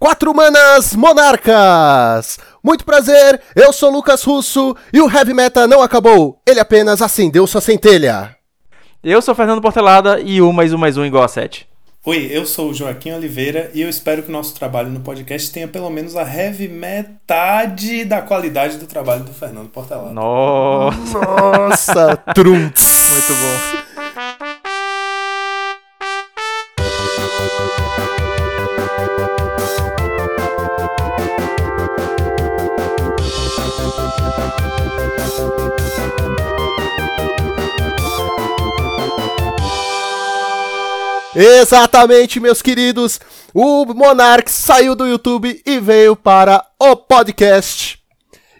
Quatro Manas Monarcas! Muito prazer, eu sou Lucas Russo e o Heavy Meta não acabou, ele apenas acendeu sua centelha. Eu sou Fernando Portelada e 1 mais 1 mais 1 igual a 7. Oi, eu sou o Joaquim Oliveira e eu espero que o nosso trabalho no podcast tenha pelo menos a heavy metade da qualidade do trabalho do Fernando Portelada. Nossa! Nossa, trunks! Muito bom. Exatamente, meus queridos. O Monark saiu do YouTube e veio para o podcast.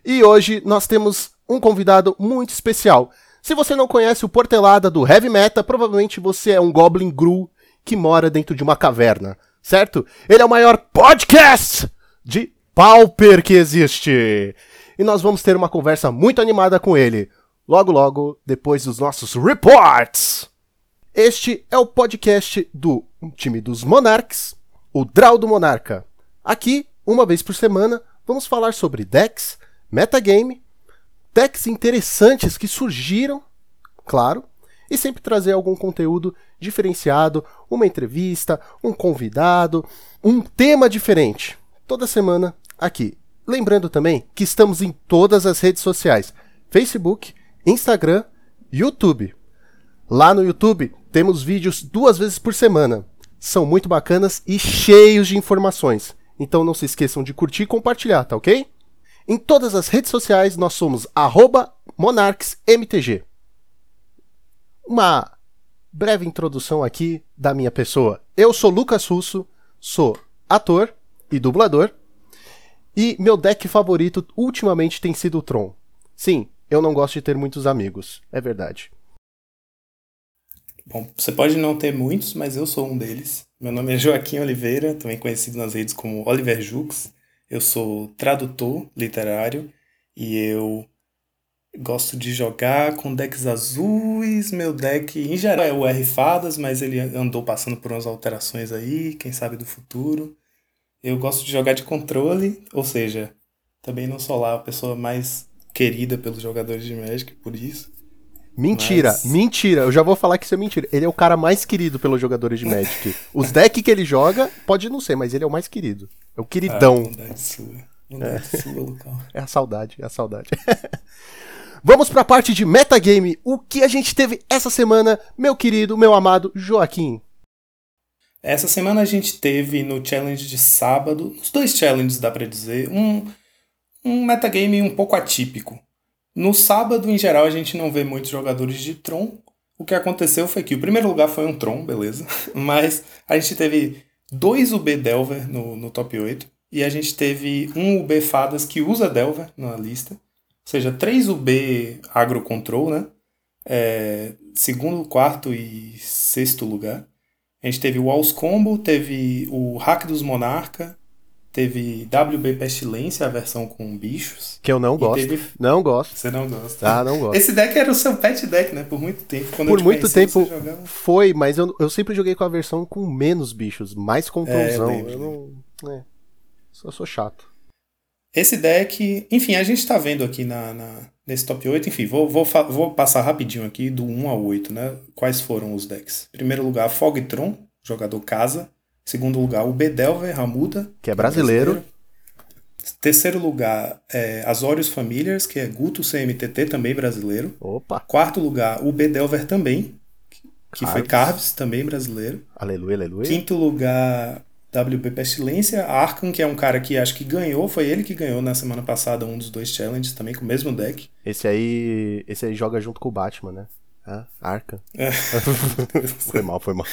E hoje nós temos um convidado muito especial. Se você não conhece o Portelada do Heavy Metal, provavelmente você é um Goblin Gru que mora dentro de uma caverna, certo? Ele é o maior podcast de Pauper que existe. E nós vamos ter uma conversa muito animada com ele. Logo, logo, depois dos nossos reports. Este é o podcast do time dos Monarques, o Draw do Monarca. Aqui, uma vez por semana, vamos falar sobre decks, metagame, decks interessantes que surgiram, claro, e sempre trazer algum conteúdo diferenciado, uma entrevista, um convidado, um tema diferente. Toda semana aqui. Lembrando também que estamos em todas as redes sociais: Facebook, Instagram, YouTube. Lá no YouTube temos vídeos duas vezes por semana. São muito bacanas e cheios de informações. Então não se esqueçam de curtir e compartilhar, tá ok? Em todas as redes sociais nós somos monarchsmtg. Uma breve introdução aqui da minha pessoa. Eu sou Lucas Russo, sou ator e dublador. E meu deck favorito ultimamente tem sido o Tron. Sim, eu não gosto de ter muitos amigos, é verdade. Bom, você pode não ter muitos, mas eu sou um deles. Meu nome é Joaquim Oliveira, também conhecido nas redes como Oliver Jux. Eu sou tradutor literário e eu gosto de jogar com decks azuis. Meu deck, em geral, é o R Fadas, mas ele andou passando por umas alterações aí, quem sabe do futuro. Eu gosto de jogar de controle, ou seja, também não sou lá a pessoa mais querida pelos jogadores de Magic, por isso. Mentira, Mas- mentira. Eu já vou falar que isso é mentira. Ele é o cara mais querido pelos jogadores de Magic. Os decks que ele joga, pode não ser, mas ele é o mais querido. É o Ah, queridão. sua, Lucão. É a saudade, é a saudade. Vamos pra parte de metagame. O que a gente teve essa semana, meu querido, meu amado Joaquim? Essa semana a gente teve no challenge de sábado, os dois challenges dá pra dizer, um, um metagame um pouco atípico. No sábado, em geral, a gente não vê muitos jogadores de Tron. O que aconteceu foi que o primeiro lugar foi um Tron, beleza. Mas a gente teve dois UB Delver no, no top 8. E a gente teve um UB Fadas que usa Delver na lista. Ou seja, três UB Agro Control, né? É, segundo, quarto e sexto lugar. A gente teve o Walls Combo, teve o Hack dos Monarca, teve WB Pestilência, a versão com bichos. Que eu não gosto. teve- Não gosto. Você não gosta. Ah, não gosto. Esse deck era o seu pet deck, né? Por muito tempo. Quando eu Por te muito conheci, tempo foi, mas eu, eu sempre joguei com a versão com menos bichos, mais controlzão. É, eu eu não. É. Eu sou chato. Esse deck, enfim, a gente tá vendo aqui na, na- nesse top 8, enfim, vou, vou, vou passar rapidinho aqui do 1 ao 8, né? Quais foram os decks? Primeiro lugar, Fogtron, jogador casa. Segundo lugar, o Bedelver Ramuda. Que é brasileiro. Terceiro lugar, é, Azorius Familiars, que é Guto CMTT, também brasileiro. Opa. Quarto lugar, o Bedelver também, que foi Carves. Carves, também brasileiro. Aleluia, aleluia. Quinto lugar, WP Pestilência. Arkham, que é um cara que acho que ganhou, foi ele que ganhou na semana passada um dos dois challenges também, com o mesmo deck. Esse aí. Esse aí joga junto com o Batman, né? Ah, Arca. É. foi mal, foi mal.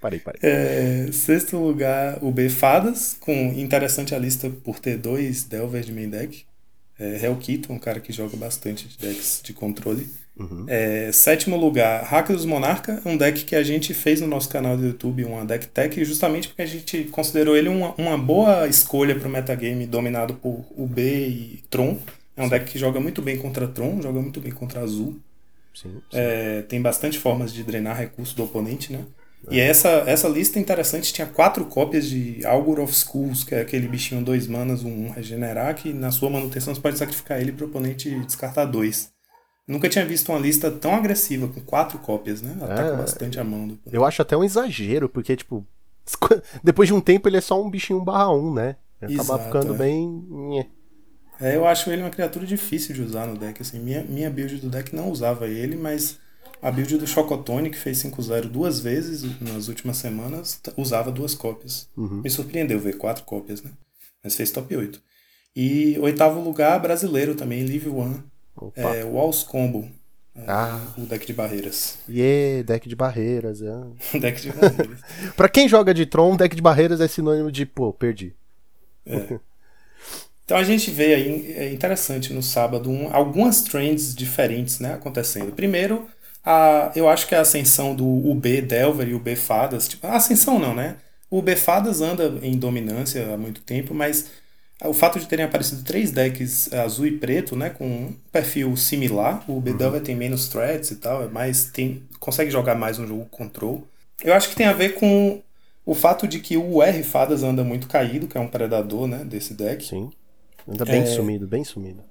Parei, parei. É, sexto lugar, o B Fadas, com interessante a lista por ter dois Delver de main deck. É, Hellkito, um cara que joga bastante de decks de controle. É, sétimo lugar, Hack dos Monarca, um deck que a gente fez no nosso canal do YouTube, uma deck tech, justamente porque a gente considerou ele uma, uma boa escolha para o metagame dominado por UB e Tron. É um deck que joga muito bem contra Tron, joga muito bem contra Azul. Sim, sim. É, tem bastante formas de drenar recurso do oponente, né? E essa, essa lista interessante tinha quatro cópias de Augur of Schools, que é aquele bichinho dois manas, um, um regenerar, que na sua manutenção você pode sacrificar ele para o oponente descartar dois. Nunca tinha visto uma lista tão agressiva, com quatro cópias, né? Ataca É. bastante a mão. Do... Eu acho até um exagero, porque, tipo, depois de um tempo ele é só um bichinho barra um, né? Acaba Exato, ficando é. bem. É, eu acho ele uma criatura difícil de usar no deck. Assim, minha, minha build do deck não usava ele, mas a build do Chocotone, que fez 5-0 duas vezes nas últimas semanas, usava duas cópias. Uhum. Me surpreendeu ver quatro cópias, né? Mas fez top 8. E oitavo lugar, brasileiro também, Live One. Opa. É, Walls Combo. é, Ah. O deck de barreiras. Yeah, deck de barreiras. É. Deck de barreiras. Pra quem joga de Tron, deck de barreiras é sinônimo de, pô, perdi. Então a gente vê aí, é interessante no sábado, um- algumas trends diferentes né, acontecendo. Primeiro, a, eu acho que a ascensão do UB Delver e UB Fadas, tipo, a ascensão não, né? O UB Fadas anda em dominância há muito tempo, mas o fato de terem aparecido três decks azul e preto, né, com um perfil similar, o UB Delver tem menos threats e tal, é mais, tem, consegue jogar mais um jogo control. Eu acho que tem a ver com o fato de que o R Fadas anda muito caído, que é um predador né, desse deck. Sim. Anda bem É. sumido, bem sumido.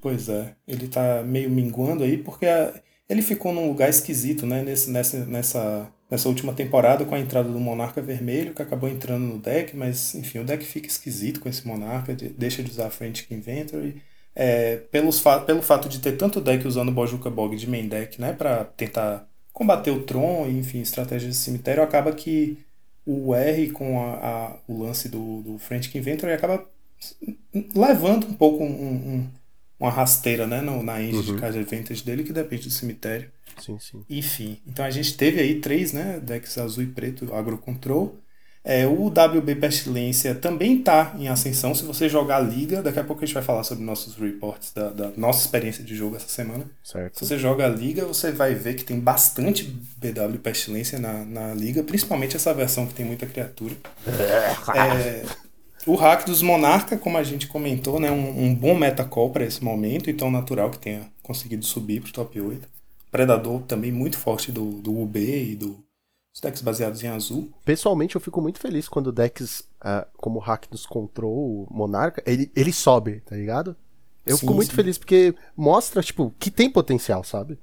Pois é, ele tá meio minguando aí porque a- ele ficou num lugar esquisito, né, nesse, nessa, nessa, nessa última temporada com a entrada do Monarca Vermelho, que acabou entrando no deck, mas enfim, o deck fica esquisito com esse Monarca, de- deixa de usar Frantic Inventory. É, pelos fa pelo fato de ter tanto deck usando Bojuka Bog de main deck, né, pra tentar combater o Tron, enfim, estratégias de cemitério, acaba que o R com a, a- o lance do, do Frantic Inventory acaba levando um pouco um, um- uma rasteira né, no- na engine de card advantage dele, que depende do cemitério. Sim, sim. Enfim, então a gente teve aí três né, decks azul e preto agro control. É, o WB Pestilência também está em ascensão. Se você jogar a liga, daqui a pouco a gente vai falar sobre nossos reports da, da nossa experiência de jogo essa semana. Certo. Se você joga a liga, você vai ver que tem bastante BW Pestilência na, na liga, principalmente essa versão que tem muita criatura. É, o hack dos Monarca, como a gente comentou, né, um, um bom metacall para esse momento, então natural que tenha conseguido subir para o top 8. Predador também muito forte do, do UB e do, dos decks baseados em azul. Pessoalmente, eu fico muito feliz quando decks ah, como o Hack dos Control, Monarca, ele, ele sobe, tá ligado? Eu Sim, fico muito sim. feliz porque mostra, tipo, que tem potencial, sabe?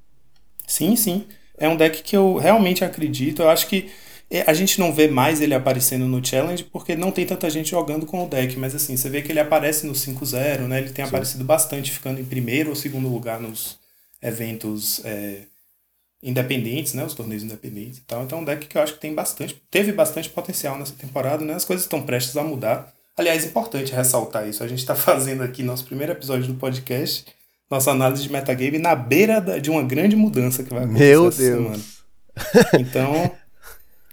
Sim, sim. É um deck que eu realmente acredito. Eu acho que é, a gente não vê mais ele aparecendo no challenge porque não tem tanta gente jogando com o deck, mas assim, você vê que ele aparece no 5-0, né? Ele tem aparecido bastante, ficando em primeiro ou segundo lugar nos eventos é, independentes, né? Os torneios independentes e tal. Então é um deck que eu acho que tem bastante, teve bastante potencial nessa temporada, né? As coisas estão prestes a mudar. Aliás, é importante ressaltar isso. A gente está fazendo aqui nosso primeiro episódio do podcast, nossa análise de metagame na beira de uma grande mudança que vai acontecer Meu essa semana. Deus. Então,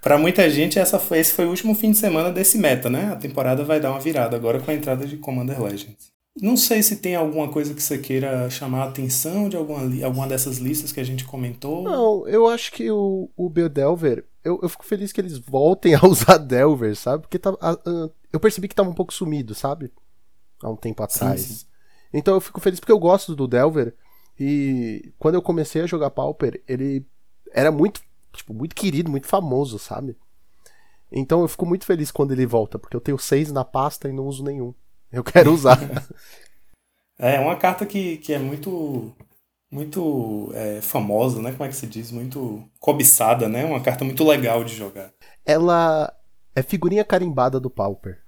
para muita gente, essa foi, esse foi o último fim de semana desse meta, né? A temporada vai dar uma virada agora com a entrada de Commander Legends. Não sei se tem alguma coisa que você queira chamar a atenção de alguma, alguma dessas listas que a gente comentou. Não, eu acho que o, o Bill Delver, eu, eu fico feliz que eles voltem a usar Delver, sabe? Porque tá, a- a- eu percebi que tava um pouco sumido, sabe? Há um tempo atrás. sim. Então eu fico feliz porque eu gosto do Delver. E quando eu comecei a jogar Pauper, ele era muito, tipo, muito querido, muito famoso, sabe? Então eu fico muito feliz quando ele volta, porque eu tenho seis na pasta e não uso nenhum. Eu quero usar. É uma carta que, que é muito muito é, famosa, né? Como é que se diz? Muito cobiçada, né? Uma carta muito legal de jogar. Ela é figurinha carimbada do Pauper.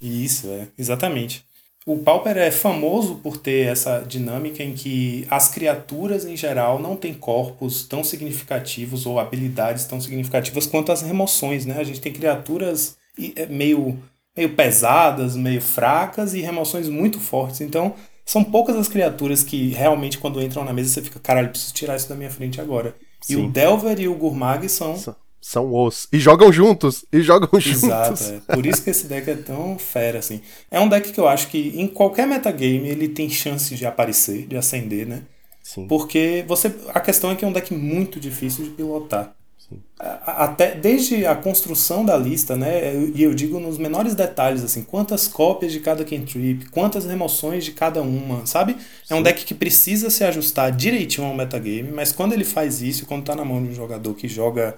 Isso, é, exatamente. O Pauper é famoso por ter essa dinâmica em que as criaturas em geral não têm corpos tão significativos ou habilidades tão significativas quanto as remoções, né? A gente tem criaturas e- é, meio, meio pesadas, meio fracas e remoções muito fortes. Então, são poucas as criaturas que realmente quando entram na mesa você fica, caralho, preciso tirar isso da minha frente agora. E Sim. o Delver e o Gurmag são São os. E jogam juntos. E jogam juntos. Exato, é. Por isso que esse deck é tão fera, assim. É um deck que eu acho que em qualquer metagame ele tem chance de aparecer, de acender, né? Sim. Porque você. A questão é que é um deck muito difícil de pilotar. Sim. Até desde a construção da lista, né? E eu digo nos menores detalhes, assim, quantas cópias de cada cantrip, quantas remoções de cada uma, sabe? É um deck que precisa se ajustar direitinho ao metagame, mas quando ele faz isso, quando tá na mão de um jogador que joga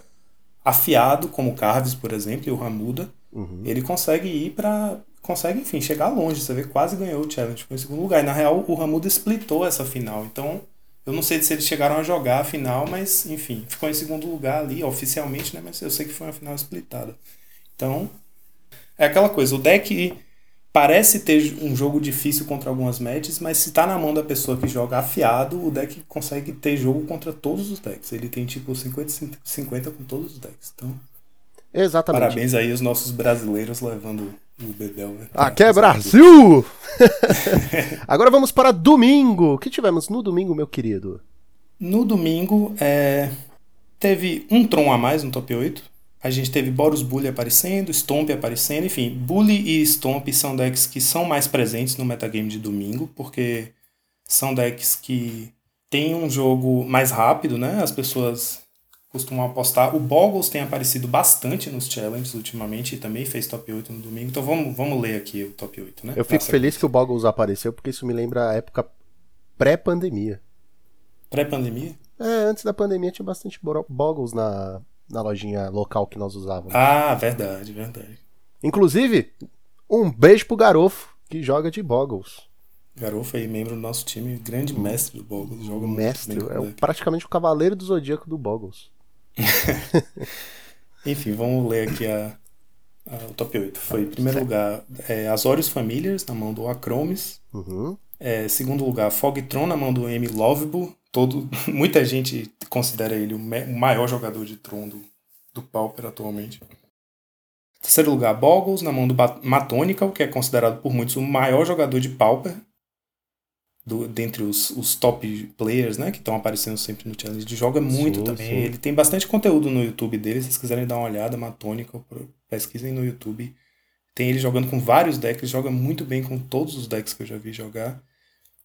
afiado, como o Carves, por exemplo, e o Ramuda, uhum. ele consegue ir para consegue, enfim, chegar longe. Você vê, quase ganhou o challenge, foi em segundo lugar. E na real, o Ramuda splitou essa final. Então, eu não sei se eles chegaram a jogar a final, mas, enfim, ficou em segundo lugar ali, oficialmente, né? Mas eu sei que foi uma final splitada. Então, é aquela coisa, o deck parece ter um jogo difícil contra algumas matches, mas se tá na mão da pessoa que joga afiado, o deck consegue ter jogo contra todos os decks. Ele tem tipo 50 50 com todos os decks. Então, Exatamente. Parabéns aí os nossos brasileiros levando o Bedel. Né? Aqui é Brasil! Agora vamos para domingo. O que tivemos no domingo, meu querido? No domingo, é... teve um Tron a mais no top 8. A gente teve Boros Bully aparecendo, Stomp aparecendo, enfim. Bully e Stomp são decks que são mais presentes no metagame de domingo, porque são decks que têm um jogo mais rápido, né? As pessoas costumam apostar. O Boggles tem aparecido bastante nos challenges ultimamente e também fez top 8 no domingo. Então vamos, vamos ler aqui o top 8, né? Eu fico Essa feliz que o Boggles apareceu porque isso me lembra a época pré-pandemia. Pré-pandemia? É, antes da pandemia tinha bastante Boggles na, na lojinha local que nós usávamos. Ah, verdade, verdade. Inclusive, um beijo pro Garofo, que joga de Boggles. Garofo aí, membro do nosso time, grande mestre do Boggles. Joga mestre, é praticamente o cavaleiro do zodíaco do Boggles. Enfim, vamos ler aqui a, a, o top 8. Foi, em primeiro certo. lugar, é, Azorius Familiars, na mão do Acromes. Uhum. É, segundo lugar, Fogtron, na mão do M. Lovable. Todo, muita gente considera ele o, o maior jogador de Tron do, do Pauper atualmente. Terceiro lugar, Boggles, na mão do Matonical, que é considerado por muitos o maior jogador de Pauper do, dentre os, os top players, né, que estão aparecendo sempre no challenge, ele joga muito também. Ele tem bastante conteúdo no YouTube dele, se vocês quiserem dar uma olhada, Matônica, pesquisem no YouTube. Tem ele jogando com vários decks, ele joga muito bem com todos os decks que eu já vi jogar.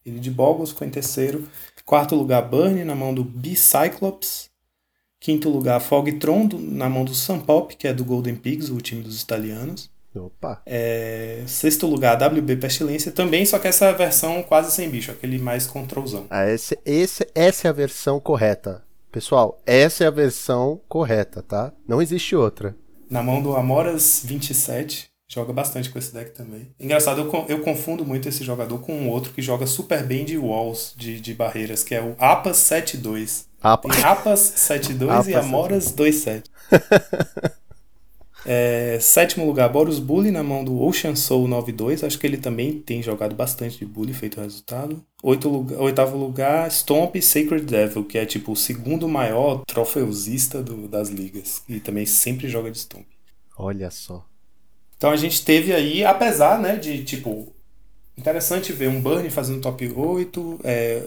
Ele de Boggles ficou em terceiro. Quarto lugar, Burn, na mão do B-Cyclops. Quinto lugar, Fogtron, na mão do Pop, que é do Golden Pigs, o time dos italianos. Opa. É, sexto lugar, WB Pestilência também, só que essa versão quase sem bicho, aquele mais controlzão. Ah, esse, esse, essa é a versão correta. Pessoal, essa é a versão correta, tá? Não existe outra. Na mão do Amoras 27, joga bastante com esse deck também. Engraçado, eu, eu confundo muito esse jogador com um outro que joga super bem de walls, de, de barreiras, que é o Apas 72. Apa. Tem Apas 72 e Amoras 27. É, sétimo lugar, Boros Bully na mão do Ocean Soul 92. Acho que ele também tem jogado bastante de Bully, feito o resultado. Oito lugar, oitavo lugar, Stomp Sacred Devil, que é tipo o segundo maior trofeusista do, das ligas. E também sempre joga de Stomp. Olha só. Então a gente teve aí, apesar né, de tipo. Interessante ver um Burn fazendo top 8, é,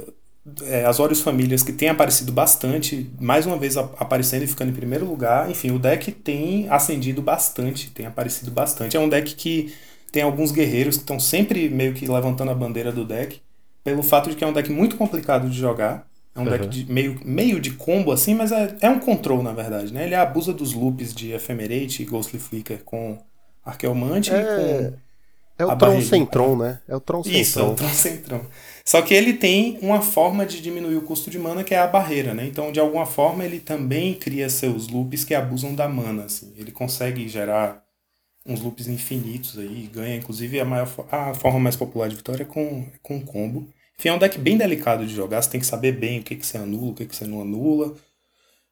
é, as Orios Famílias que tem aparecido bastante, mais uma vez aparecendo e ficando em primeiro lugar. Enfim, o deck tem ascendido bastante, tem aparecido bastante. É um deck que tem alguns guerreiros que estão sempre meio que levantando a bandeira do deck, pelo fato de que é um deck muito complicado de jogar. É um uhum. deck de meio, meio de combo assim, mas é, é um control na verdade, né? Ele abusa dos loops de Ephemerate e Ghostly Flicker com Arqueomante é... com é o Tron sem Tron, né? É o Tron sem Isso, Tron. é o Tron sem Tron. Só que ele tem uma forma de diminuir o custo de mana que é a barreira, né? Então, de alguma forma, ele também cria seus loops que abusam da mana, assim. Ele consegue gerar uns loops infinitos aí, ganha inclusive a maior a forma mais popular de vitória é com com combo. Enfim, é um deck bem delicado de jogar, você tem que saber bem o que que você anula, o que que você não anula.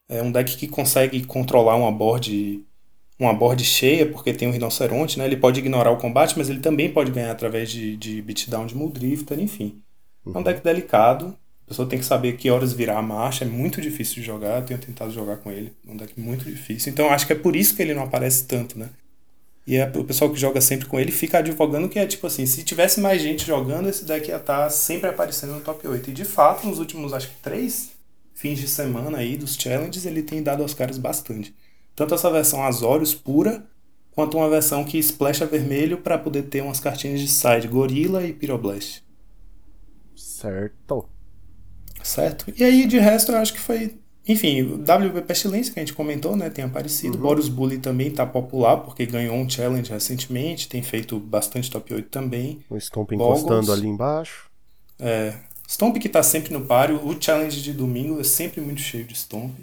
É um deck que consegue controlar uma board uma board cheia, porque tem um rinoceronte, né? Ele pode ignorar o combate, mas ele também pode ganhar através de, de beatdown de Muldrifter, enfim. Uhum. É um deck delicado. A pessoa tem que saber que horas virar a marcha. É muito difícil de jogar. Eu tenho tentado jogar com ele. É um deck muito difícil. Então acho que é por isso que ele não aparece tanto, né? E é, o pessoal que joga sempre com ele fica advogando que é tipo assim: se tivesse mais gente jogando, esse deck ia estar tá sempre aparecendo no top 8. E de fato, nos últimos acho que três fins de semana aí dos challenges, ele tem dado aos caras bastante. Tanto essa versão Azorius pura, quanto uma versão que splasha vermelho para poder ter umas cartinhas de side, Gorilla e Pyroblast. Certo. Certo. E aí, de resto, eu acho que foi. Enfim, o WB Pestilência, que a gente comentou, né? Tem aparecido. Uhum. Boros Bully também tá popular, porque ganhou um challenge recentemente. Tem feito bastante top 8 também. O Stomp encostando ali embaixo. É. Stomp que tá sempre no páreo. O challenge de domingo é sempre muito cheio de Stomp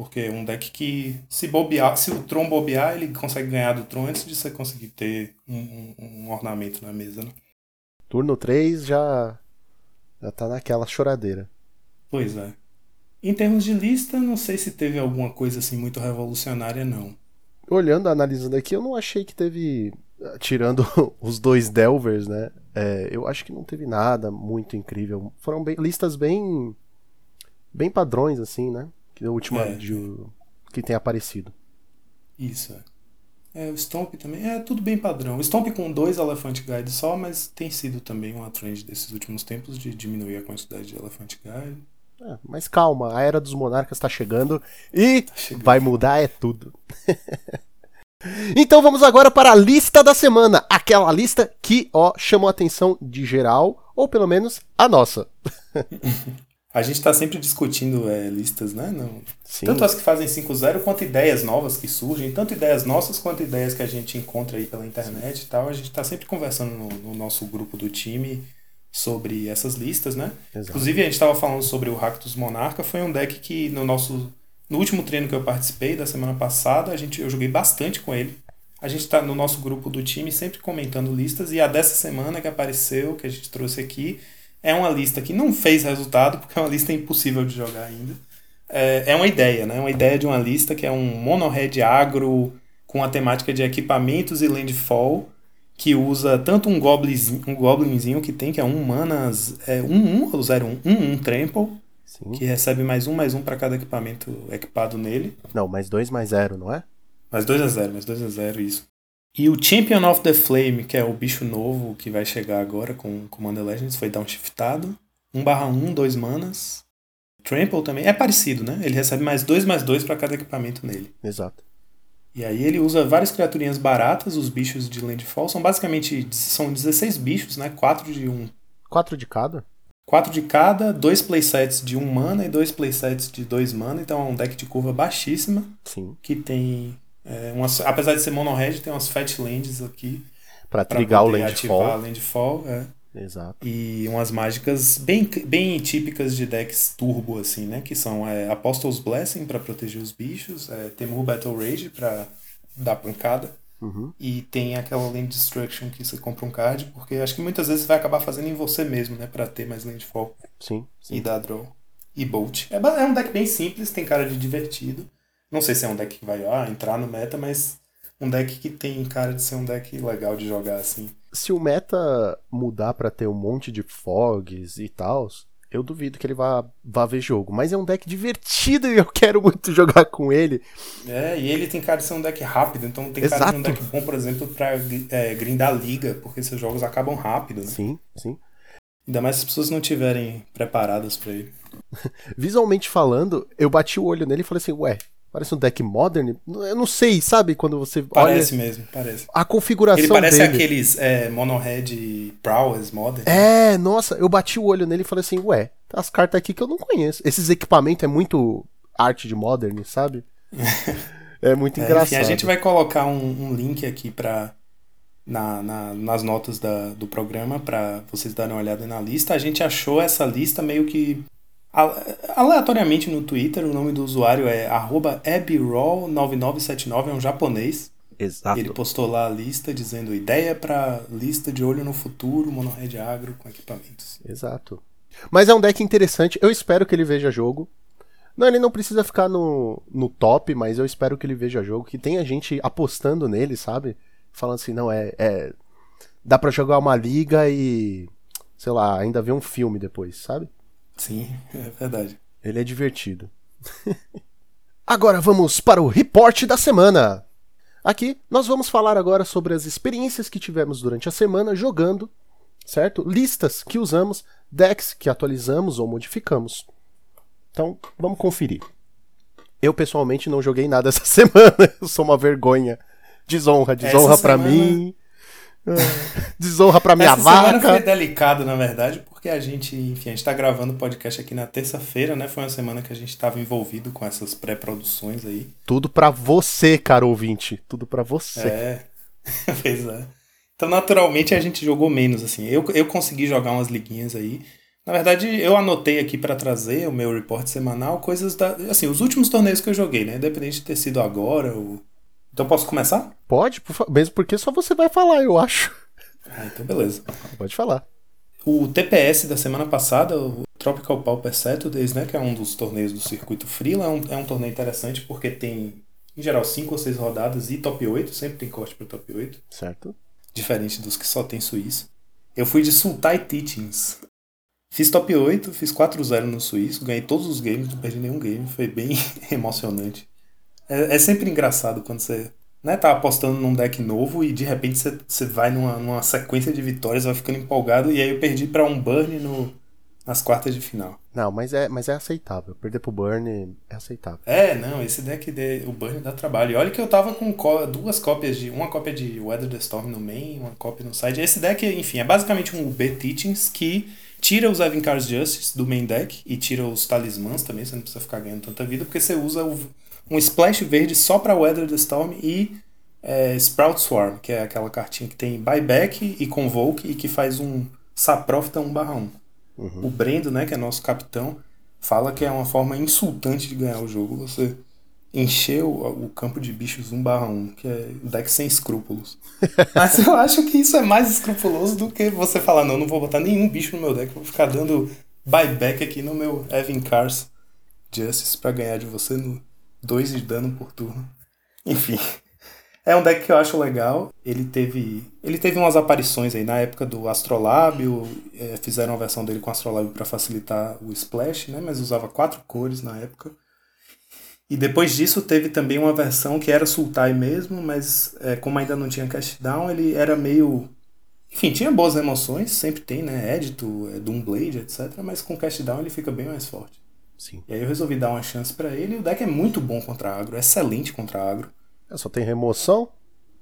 Porque é um deck que, se bobear, se o Tron bobear, ele consegue ganhar do Tron antes de você conseguir ter um, um, um ornamento na mesa, né? Turno 3 já, já tá naquela choradeira. Pois é. Em termos de lista, não sei se teve alguma coisa assim muito revolucionária, não. Olhando, analisando aqui, eu não achei que teve. Tirando os dois Delvers, né? É, eu acho que não teve nada muito incrível. Foram bem, listas bem. bem padrões, assim, né? Que a última É. de, que tem aparecido. Isso, é. É, o Stomp também. É tudo bem padrão. O Stomp com dois Elephant Guide só, mas tem sido também uma trend desses últimos tempos de diminuir a quantidade de Elephant Guide. É, mas calma, a era dos monarcas tá chegando e chegando. vai mudar é tudo. então vamos agora para a lista da semana, aquela lista que, ó, chamou a atenção de geral, ou pelo menos a nossa. A gente tá sempre discutindo é, listas, né? Não, Sim. Tanto as que fazem 5-0 quanto ideias novas que surgem, tanto ideias nossas quanto ideias que a gente encontra aí pela internet e tal. A gente tá sempre conversando no, no nosso grupo do time sobre essas listas, né? Exato. Inclusive, a gente estava falando sobre o Ractus Monarca, foi um deck que no nosso no último treino que eu participei da semana passada, a gente eu joguei bastante com ele. A gente está no nosso grupo do time sempre comentando listas e a dessa semana que apareceu, que a gente trouxe aqui, é uma lista que não fez resultado, porque é uma lista impossível de jogar ainda. É, é uma ideia, né? Uma ideia de uma lista que é um mono-red agro com a temática de equipamentos e landfall, que usa tanto um goblinzinho, um goblinzinho que tem, que é um manas, é 1-1 ou 0-1, 1-1 trample, Sim. que recebe mais um, mais um para cada equipamento equipado nele. Não, mais dois mais zero, não é? Mais 2 a 0 mais 2 a 0 isso. E o Champion of the Flame, que é o bicho novo que vai chegar agora com Commander Legends, foi downshiftado. 1 barra 1, 2 manas. Trample também. É parecido, né? Ele recebe mais 2 mais 2 para cada equipamento nele. Exato. E aí ele usa várias criaturinhas baratas, os bichos de Landfall. São basicamente são 16 bichos, né? 4 de um. Quatro de cada? 4 de cada, dois playsets de 1 mana e dois playsets de 2 mana. Então é um deck de curva baixíssima. Sim. Que tem. É, umas, apesar de ser mono red, tem umas fat lands aqui. Pra Pra trigar o landfall. landfall, é. Exato. E umas mágicas bem, bem típicas de decks turbo, assim, né? Que são é, Apostle's Blessing pra proteger os bichos, é, Temur Battle Rage pra dar pancada. Uhum. E tem aquela Land Destruction que você compra um card, porque acho que muitas vezes você vai acabar fazendo em você mesmo, né? Pra ter mais landfall Sim, sim. e dar draw. E Bolt. É, é um deck bem simples, tem cara de divertido. Não sei se é um deck que vai ah, entrar no meta, mas um deck que tem cara de ser um deck legal de jogar assim. Se o meta mudar pra ter um monte de fogs e tal, eu duvido que ele vá, vá ver jogo. Mas é um deck divertido e eu quero muito jogar com ele. É, e ele tem cara de ser um deck rápido, então tem cara de um Exato. deck bom, por exemplo, pra é, grindar liga, porque esses jogos acabam rápido, né? Sim, sim. Ainda mais se as pessoas não estiverem preparadas pra ele. Visualmente falando, eu bati o olho nele e falei assim, ué, parece um deck modern? Eu não sei, sabe? Quando você Parece olha mesmo, parece. a configuração Ele parece dele. aqueles é, Mono Red Prowess Modern. É, nossa, eu bati o olho nele e falei assim, ué, tem as cartas aqui que eu não conheço. Esses equipamentos é muito arte de modern, sabe? É muito É, engraçado. enfim, a gente vai colocar um, um link aqui pra, na, na- nas notas da- do programa para vocês darem uma olhada na lista. A gente achou essa lista meio que aleatoriamente no Twitter. O nome do usuário é arroba abroll9979, é um japonês. Exato. Ele postou lá a lista dizendo ideia para lista de olho no futuro, monohead agro com equipamentos. Exato. Mas é um deck interessante. Eu espero que ele veja jogo. Não, ele não precisa ficar no, no top, mas eu espero que ele veja jogo. Que tenha gente apostando nele, sabe? Falando assim, não, é. é dá pra jogar uma liga e. Sei lá, ainda ver um filme depois, sabe? Sim, é verdade. Ele é divertido. agora vamos para o report da semana. Aqui nós vamos falar agora sobre as experiências que tivemos durante a semana jogando, certo? Listas que usamos, decks que atualizamos ou modificamos. Então, vamos conferir. Eu pessoalmente não joguei nada essa semana. Eu sou uma vergonha. Desonra, desonra semana- mim. Ah, Desonra pra minha Essa semana foi vaca. delicado, na verdade, porque a gente, enfim, a gente tá gravando o podcast aqui na terça-feira, né? Foi uma semana que a gente estava envolvido com essas pré-produções aí. Tudo pra você, caro ouvinte. Tudo pra você. É. pois é. Então, naturalmente, a gente jogou menos, assim. Eu, eu consegui jogar umas liguinhas aí, Na verdade, eu anotei aqui para trazer o meu report semanal coisas da. Assim, os últimos torneios que eu joguei, né? Independente de ter sido agora ou. Então posso começar? Pode, por mesmo porque só você vai falar, eu acho. Ah, então beleza. Pode falar. O TPS da semana passada, o Tropical Pauper Saturdays, né? Que é um dos torneios do circuito Freela, é um, é um torneio interessante porque tem, em geral, 5 ou 6 rodadas e top 8, sempre tem corte para top 8. Certo? diferente dos que só tem suíço. Eu fui de Sultai Teachings. Fiz top 8, fiz 4-0 no suíço, ganhei todos os games, não perdi nenhum game, foi bem emocionante. É, é sempre engraçado quando você né, tá apostando num deck novo e de repente você, você vai numa, numa sequência de vitórias, vai ficando empolgado, e aí eu perdi pra um burn no, nas quartas de final. Não, mas é, mas é aceitável. Perder pro Burn é aceitável. É, não, esse deck, de, o Burn dá trabalho. E olha que eu tava com duas cópias de. Uma cópia de Weather the Storm no main, uma cópia no side. Esse deck, enfim, é basicamente um UB Teachings que tira os Evencar's Justice do main deck e tira os talismãs também, você não precisa ficar ganhando tanta vida, porque você usa o- um splash verde só pra Weather the Storm e é, Sprout Swarm, que é aquela cartinha que tem buyback e convoke e que faz um Saprofita 1/1. O Brendo, né, que é nosso capitão, fala que é uma forma insultante de ganhar o jogo você encher o, o campo de bichos 1/1, que é o deck sem escrúpulos. Mas eu acho que isso é mais escrupuloso do que você falar, não, não vou botar nenhum bicho no meu deck, vou ficar dando buyback aqui no meu Evan Cars Justice pra ganhar de você no 2 de dano por turno. Enfim. É um deck que eu acho legal. Ele teve, ele teve umas aparições aí na época do Astrolábio. é, fizeram uma versão dele com Astrolábio para facilitar o splash, né? Mas usava quatro cores na época. E depois disso teve também uma versão que era Sultai mesmo, mas é, como ainda não tinha cashdown, ele era meio. Enfim, tinha boas emoções, sempre tem, né? Edito, é, Doomblade, etc. Mas com cashdown ele fica bem mais forte. Sim. E aí eu resolvi dar uma chance pra ele. E o deck é muito bom contra agro, excelente contra agro. É, só tem remoção.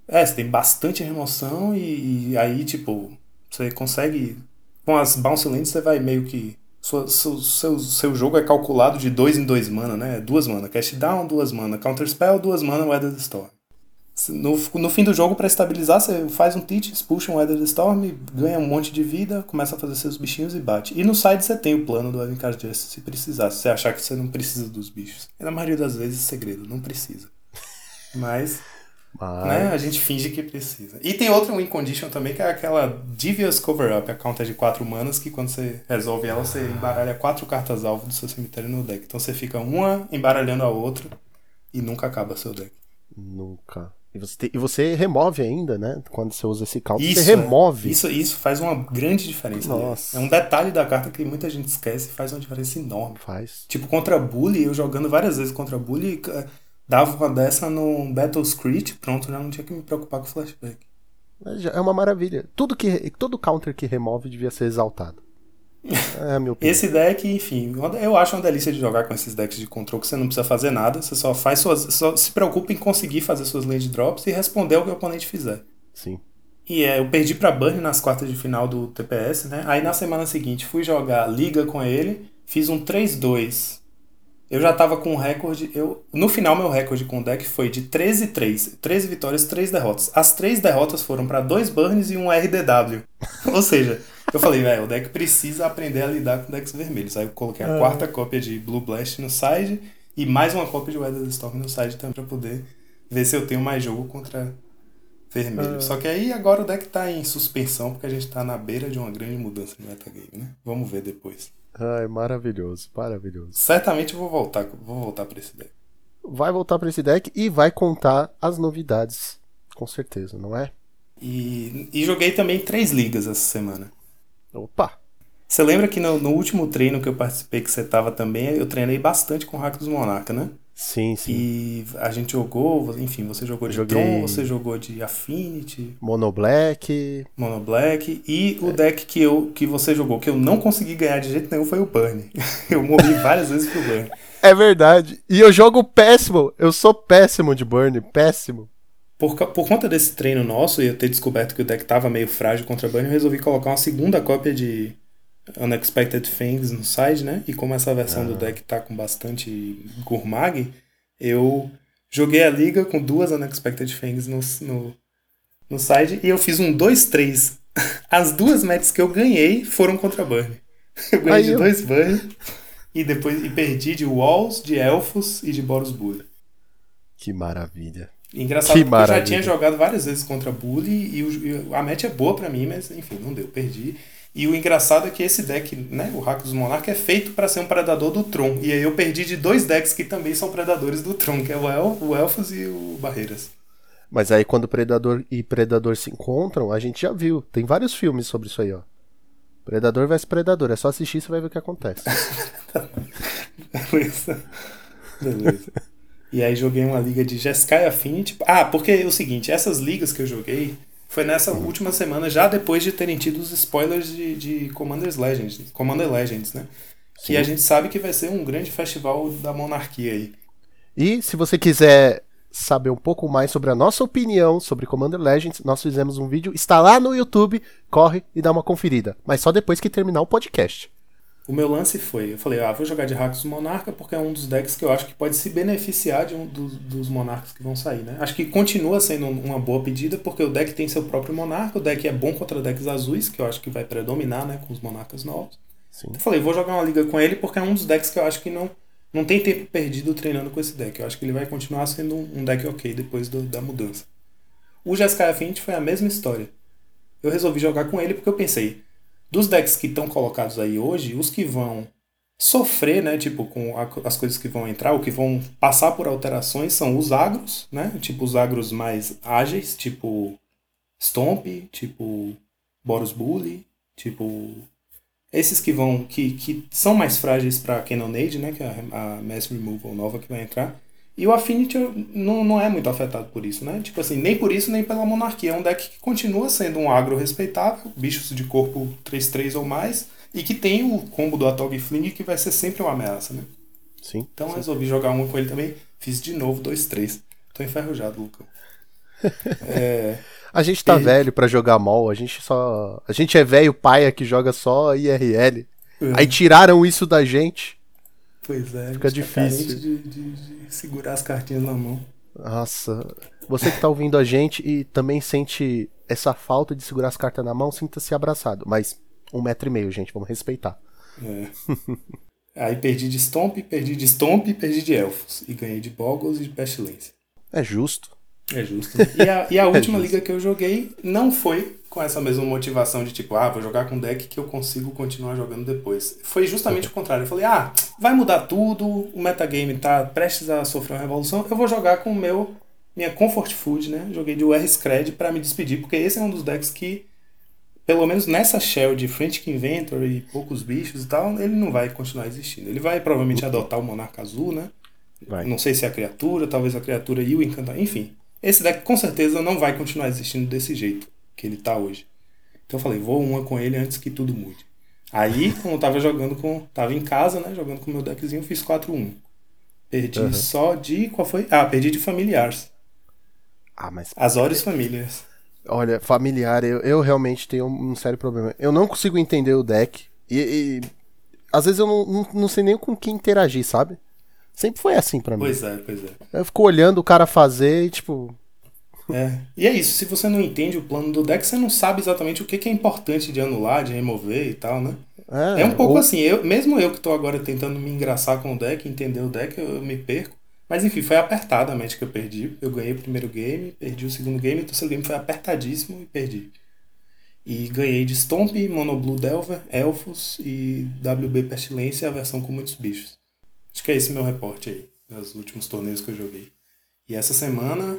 É, você tem bastante remoção e, e aí, tipo, você consegue. Com as bounce lands você vai meio que. Sua, seu, seu, seu jogo é calculado de dois em dois mana, né? Duas mana. Cast down, duas mana. Counter spell, duas mana, Weather the Storm. No, no fim do jogo, pra estabilizar, você faz um teach, puxa um Weather the Storm, ganha um monte de vida, começa a fazer seus bichinhos e bate. E no side você tem o plano do Evan Justice se precisar, se você achar que você não precisa dos bichos. E na maioria das vezes, segredo, não precisa. Mas Mas... né? A gente finge que precisa. E tem outra win condition também, que é aquela Devious Cover Up, a conta de 4 manas, que quando você resolve ela, você embaralha quatro cartas alvo do seu cemitério no deck. Então você fica uma embaralhando a outra e nunca acaba seu deck. Nunca. E você, te- e você remove ainda, né? Quando você usa esse counter, Isso, você remove. é- isso, isso faz uma grande diferença. Nossa. É um detalhe da carta que muita gente esquece e faz uma diferença enorme. Faz. Tipo, contra Bully, eu jogando várias vezes contra Bully, dava uma dessa no Battle Screech, pronto, já não tinha que me preocupar com flashback. É uma maravilha. Tudo que, todo counter que remove devia ser exaltado. É opinião. Esse deck, enfim, eu acho uma delícia de jogar com esses decks de control que você não precisa fazer nada, você só faz suas. Só se preocupa em conseguir fazer suas land drops e responder ao que o oponente fizer. Sim. E é, eu perdi pra Burn nas quartas de final do TPS, né? Aí na semana seguinte fui jogar liga com ele, fiz um 3-2. Eu já tava com um recorde. Eu, no final, meu recorde com o deck foi de 13-3. 13 vitórias, 3 derrotas. As três derrotas foram pra dois burns e um RDW. Ou seja, eu falei, velho, o deck precisa aprender a lidar com decks vermelhos. Aí eu coloquei a quarta cópia de Blue Blast no side e mais uma cópia de Weather Storm no side também pra poder ver se eu tenho mais jogo contra vermelho. Só que aí agora o deck tá em suspensão porque a gente tá na beira de uma grande mudança no metagame, né? Vamos ver depois. Ai, maravilhoso, maravilhoso. Certamente eu vou voltar, vou voltar pra esse deck. Vai voltar pra esse deck e vai contar as novidades. Com certeza, não é? E, e joguei também três ligas essa semana. Opa! Você lembra que no, no último treino que eu participei, que você tava também, eu treinei bastante com o Hack dos Monarca, né? Sim, sim. E a gente jogou, enfim, você jogou de Joguei- Tron, você jogou de Affinity, Mono Black. Mono Black, e o deck que, eu, que você jogou, que eu não consegui ganhar de jeito nenhum, foi o Burn. Eu morri várias vezes pro Burn. É verdade. E eu jogo péssimo. Eu sou péssimo de burn, péssimo. Por, por conta desse treino nosso e eu ter descoberto que o deck tava meio frágil contra Burn, eu resolvi colocar uma segunda cópia de Unexpected Things no side, né? E como essa versão do deck tá com bastante Gurmag, eu joguei a liga com duas Unexpected Things no, no, no side e eu fiz um 2-3. As duas matches que eu ganhei foram contra Burn. Eu ganhei Aí de eu- dois banhos e depois e perdi de Walls, de Elfos e de Boros Bully. Que maravilha. Engraçado Que porque eu já maravilha. tinha jogado várias vezes contra Bully e, o- e a match é boa pra mim, mas enfim, não deu, perdi. E o engraçado é que esse deck, né, o Rakdos Monarch, é feito pra ser um predador do Tron. E aí eu perdi de dois decks que também são predadores do Tron, que é o, El, o Elfos e o Barreiras. Mas aí quando Predador e Predador se encontram, a gente já viu. Tem vários filmes sobre isso aí, ó. Predador versus Predador. É só assistir e você vai ver o que acontece. Beleza. Beleza. E aí joguei uma liga de Jeskai Affinity. Ah, porque é o seguinte, essas ligas que eu joguei foi nessa última semana, já depois de terem tido os spoilers de, de Commander's Legends, Commander Legends, né? Que a gente sabe que vai ser um grande festival da monarquia aí. E se você quiser saber um pouco mais sobre a nossa opinião sobre Commander Legends, nós fizemos um vídeo, está lá no YouTube, corre e dá uma conferida. Mas só depois que terminar o podcast. O meu lance foi, eu falei, ah, vou jogar de Rakdos Monarca porque é um dos decks que eu acho que pode se beneficiar de um dos, dos monarcas que vão sair, né? Acho que continua sendo um- uma boa pedida porque o deck tem seu próprio monarca, o deck é bom contra decks azuis, que eu acho que vai predominar, né, com os monarcas novos. Sim. Eu falei, vou jogar uma liga com ele porque é um dos decks que eu acho que não, não tem tempo perdido treinando com esse deck. Eu acho que ele vai continuar sendo um, um deck ok depois do- da mudança. O Jeskai Affinity foi a mesma história. Eu resolvi jogar com ele porque eu pensei, dos decks que estão colocados aí hoje, os que vão sofrer, né, tipo, com a- as coisas que vão entrar, o que vão passar por alterações são os agros, né, tipo os agros mais ágeis, tipo Stomp, tipo Boros Bully, tipo esses que vão que, que são mais frágeis para Cannonade, né, que é a, a Mass Removal nova que vai entrar. E o Affinity não, não é muito afetado por isso, né? Tipo assim, nem por isso, nem pela monarquia. É um deck que continua sendo um agro respeitável, bichos de corpo 3-3 ou mais, e que tem o combo do Atog Fling, que vai ser sempre uma ameaça, né? Sim. Então eu resolvi jogar um com ele também. Fiz de novo 2-3. Tô enferrujado, Lucão. É, A gente tá E- velho pra jogar mol, a gente só. A gente é velho paia que joga só IRL. Aí tiraram isso da gente. Pois é, Fica tá difícil. De, de- de segurar as cartinhas na mão. Nossa. Você que tá ouvindo a gente e também sente essa falta de segurar as cartas na mão, sinta-se abraçado. Mas um metro e meio, gente, vamos respeitar. É. Aí perdi de Stomp, perdi de Stomp, perdi de Elfos. E ganhei de Boggles e de Pestilência. É justo. É justo. E a, e a última justo. liga que eu joguei não foi com essa mesma motivação de tipo, ah, vou jogar com um deck que eu consigo continuar jogando depois. Foi justamente o contrário. Eu falei, ah, vai mudar tudo, o metagame tá prestes a sofrer uma revolução, eu vou jogar com o meu, minha Comfort Food, né? Joguei de UR Scred pra me despedir, porque esse é um dos decks que, pelo menos nessa shell de Frantic Inventor e poucos bichos e tal, ele não vai continuar existindo. Ele vai provavelmente adotar o Monarca Azul, né? Vai. Não sei se é a criatura, talvez a criatura e o encantamento. Enfim, esse deck com certeza não vai continuar existindo desse jeito que ele tá hoje. Então eu falei, vou uma com ele antes que tudo mude. Aí, como eu tava jogando com. Tava em casa, né? Jogando com o meu deckzinho, eu fiz 4-1. Perdi Uhum. só de. Qual foi? Ah, perdi de familiares. Ah, mas Azores Famílias. olha, familiar, eu, eu realmente tenho um sério problema. Eu não consigo entender o deck. E, e às vezes eu não, não, não sei nem com quem interagir, sabe? Sempre foi assim pra mim. Pois é, pois é. Eu fico olhando o cara fazer e, tipo. É. E é isso, se você não entende o plano do deck, você não sabe exatamente o que que é importante de anular, de remover e tal, né? É um pouco ou- assim, eu, mesmo eu que tô agora tentando me engraçar com o deck, entender o deck, eu, eu me perco. Mas enfim, foi apertado a match que eu perdi. Eu ganhei o primeiro game, perdi o segundo game, o terceiro game foi apertadíssimo e perdi. E ganhei de Stomp, Mono Blue Delver, Elfos e WB Pestilência, a versão com muitos bichos. Acho que é esse meu reporte aí, dos últimos torneios que eu joguei. E essa semana.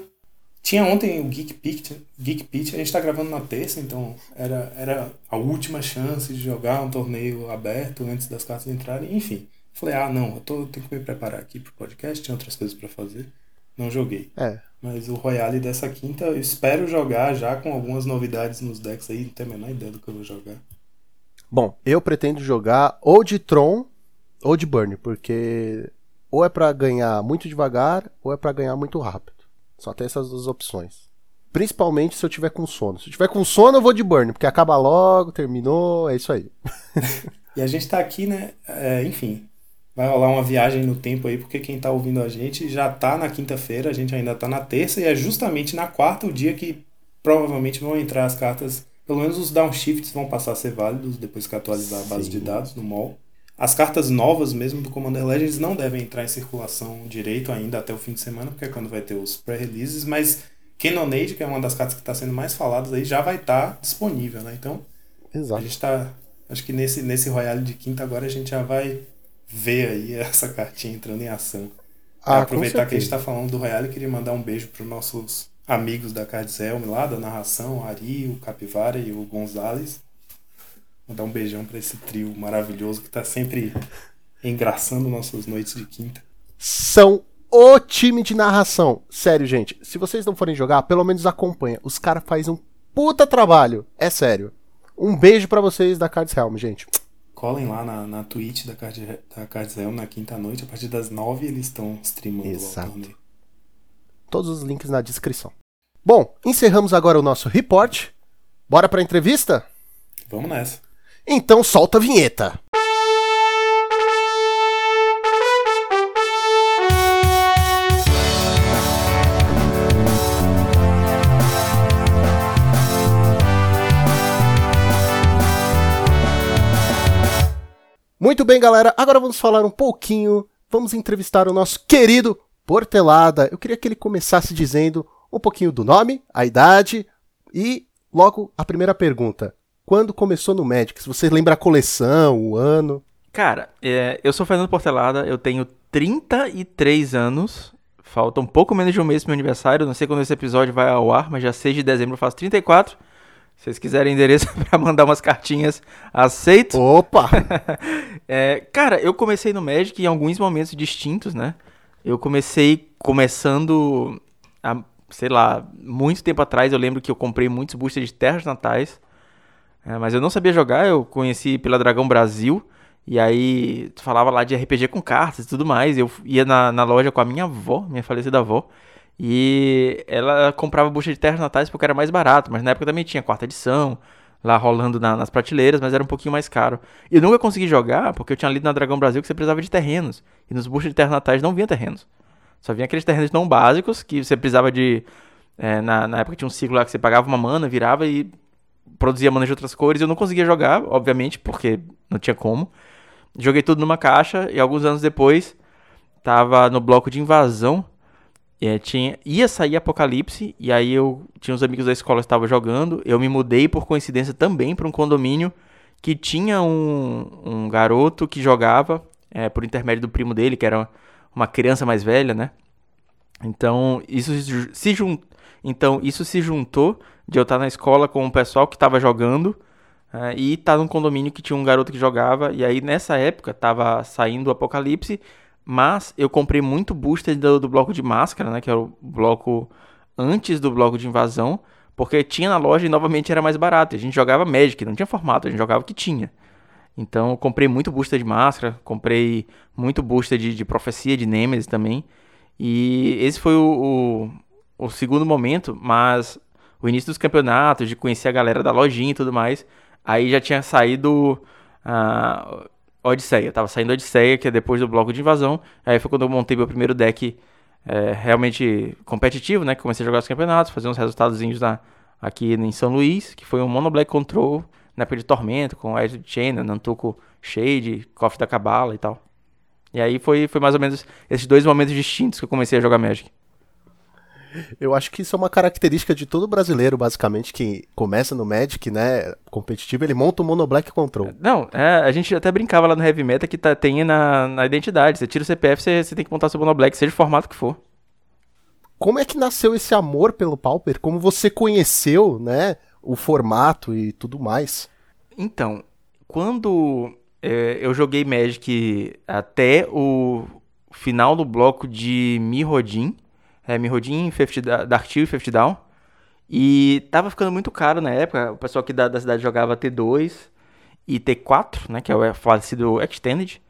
Tinha ontem o Geek Pitch, Geek Pitch, a gente tá gravando na terça, então era, era a última chance de jogar um torneio aberto antes das cartas entrarem, enfim. Falei, ah, não, eu, tô, tenho que me preparar aqui pro podcast, tinha outras coisas pra fazer. Não joguei. É. Mas o Royale dessa quinta, eu espero jogar já com algumas novidades nos decks aí, não tenho a menor ideia do que eu vou jogar. Bom, eu pretendo jogar ou de Tron ou de Burn, porque ou é pra ganhar muito devagar ou é pra ganhar muito rápido. Só tem essas duas opções. Principalmente se eu tiver com sono. Se eu tiver com sono, eu vou de Burn, porque acaba logo, terminou, é isso aí. E a gente tá aqui, né? é, enfim, vai rolar uma viagem no tempo aí, porque quem tá ouvindo a gente já tá na quinta-feira, a gente ainda tá na terça, e é justamente na quarta o dia que provavelmente vão entrar as cartas Pelo menos os downshifts vão passar a ser válidos depois que atualizar a base Sim. de dados no mall. As cartas novas mesmo do Commander Legends não devem entrar em circulação direito ainda até o fim de semana, porque é quando vai ter os pré-releases, mas Cannonade, que é uma das cartas que está sendo mais faladas aí, já vai estar disponível, né? Então, a Exato. gente tá. Acho que nesse, nesse Royale de quinta agora a gente já vai ver aí essa cartinha entrando em ação. Ah, aproveitar que a gente certeza. tá falando do Royale, queria mandar um beijo para nossos amigos da Cards Helm lá, da narração, Ari, o Capivara e o Gonzalez. Mandar um beijão para esse trio maravilhoso que tá sempre engraçando nossas noites de quinta. São o time de narração. Sério, gente. Se vocês não forem jogar, pelo menos acompanha. Os caras fazem um puta trabalho. É sério. Um beijo pra vocês da Cards Helm, gente. Colhem lá na, na Twitch da, Card, da Cards Helm na quinta noite, a partir das nove eles estão streamando Exato. torneio. Todos os links na descrição. Bom, encerramos agora o nosso report. Bora pra entrevista? Vamos nessa. Então solta a vinheta. Muito bem, galera. Agora vamos falar um pouquinho. Vamos entrevistar o nosso querido Portelada. Eu queria que ele começasse dizendo um pouquinho do nome, a idade e logo a primeira pergunta. Quando começou no Magic? Se você lembra a coleção, o ano. Cara, é, eu sou Fernando Portelada, eu tenho 33 anos. Falta um pouco menos de um mês pro meu aniversário. Não sei quando esse episódio vai ao ar, mas já 6 de dezembro eu faço 34. Se vocês quiserem endereço pra mandar umas cartinhas, aceito. Opa! É, cara, eu comecei no Magic em alguns momentos distintos, né? Eu comecei começando, há, sei lá, muito tempo atrás. Eu lembro que eu comprei muitos boosters de terras natais, é, mas eu não sabia jogar. Eu conheci pela Dragão Brasil. E aí, falava lá de RPG com cartas e tudo mais. Eu ia na, na loja com a minha avó, minha falecida avó. E ela comprava bucha de terras natais porque era mais barato. Mas na época também tinha quarta edição, lá rolando na- nas prateleiras, mas era um pouquinho mais caro. E eu nunca consegui jogar porque eu tinha lido na Dragão Brasil que você precisava de terrenos. E nos buchas de terras natais não vinha terrenos. Só vinha aqueles terrenos não básicos que você precisava de. é, na, na época tinha um ciclo lá que você pagava uma mana, virava e produzia mana de outras cores. Eu não conseguia jogar, obviamente, porque não tinha como. Joguei tudo numa caixa e alguns anos depois tava no bloco de invasão. É, tinha, ia sair Apocalipse, e aí eu tinha uns amigos da escola que estavam jogando. Eu me mudei por coincidência também para um condomínio que tinha um, um garoto que jogava é, por intermédio do primo dele, que era uma criança mais velha, né? Então isso se jun- então isso se juntou de eu estar na escola com o pessoal que estava jogando é, e estar num condomínio que tinha um garoto que jogava. E aí nessa época tava saindo o Apocalipse, mas eu comprei muito booster do, do bloco de máscara, né? Que era o bloco antes do bloco de invasão. Porque tinha na loja e novamente era mais barato. A gente jogava Magic, não tinha formato, a gente jogava o que tinha. Então eu comprei muito booster de máscara, comprei muito booster de, de profecia de Nemesis também. E esse foi o, o, o segundo momento, mas o início dos campeonatos, de conhecer a galera da lojinha e tudo mais, aí já tinha saído a Odisseia. Tava saindo Odisseia, que é depois do bloco de invasão. Aí foi quando eu montei meu primeiro deck é, realmente competitivo, né? Que comecei a jogar os campeonatos, fazer uns resultadozinhos na, aqui em São Luís, que foi um Mono Black Control, na época de Tormento, com Edge Chain, Nantuko Shade, Cofre da Cabala e tal. E aí foi, foi mais ou menos esses dois momentos distintos que eu comecei a jogar Magic. Eu acho que isso é uma característica de todo brasileiro, basicamente, que começa no Magic, né? Competitivo, ele monta o Mono Black Control. Não, é, a gente até brincava lá no Heavy Meta que tá, tem na, na identidade. Você tira o CPF, você, você tem que montar seu Mono Black, seja o formato que for. Como é que nasceu esse amor pelo Pauper? Como você conheceu, né? O formato e tudo mais? Então, quando é, eu joguei Magic até o final do bloco de Mirrodin, é, Mirrodin, Da- Dark Steel e Fifth Down, e tava ficando muito caro na época, o pessoal aqui da, da cidade jogava T2 e T4, né, que é o falecido Extended,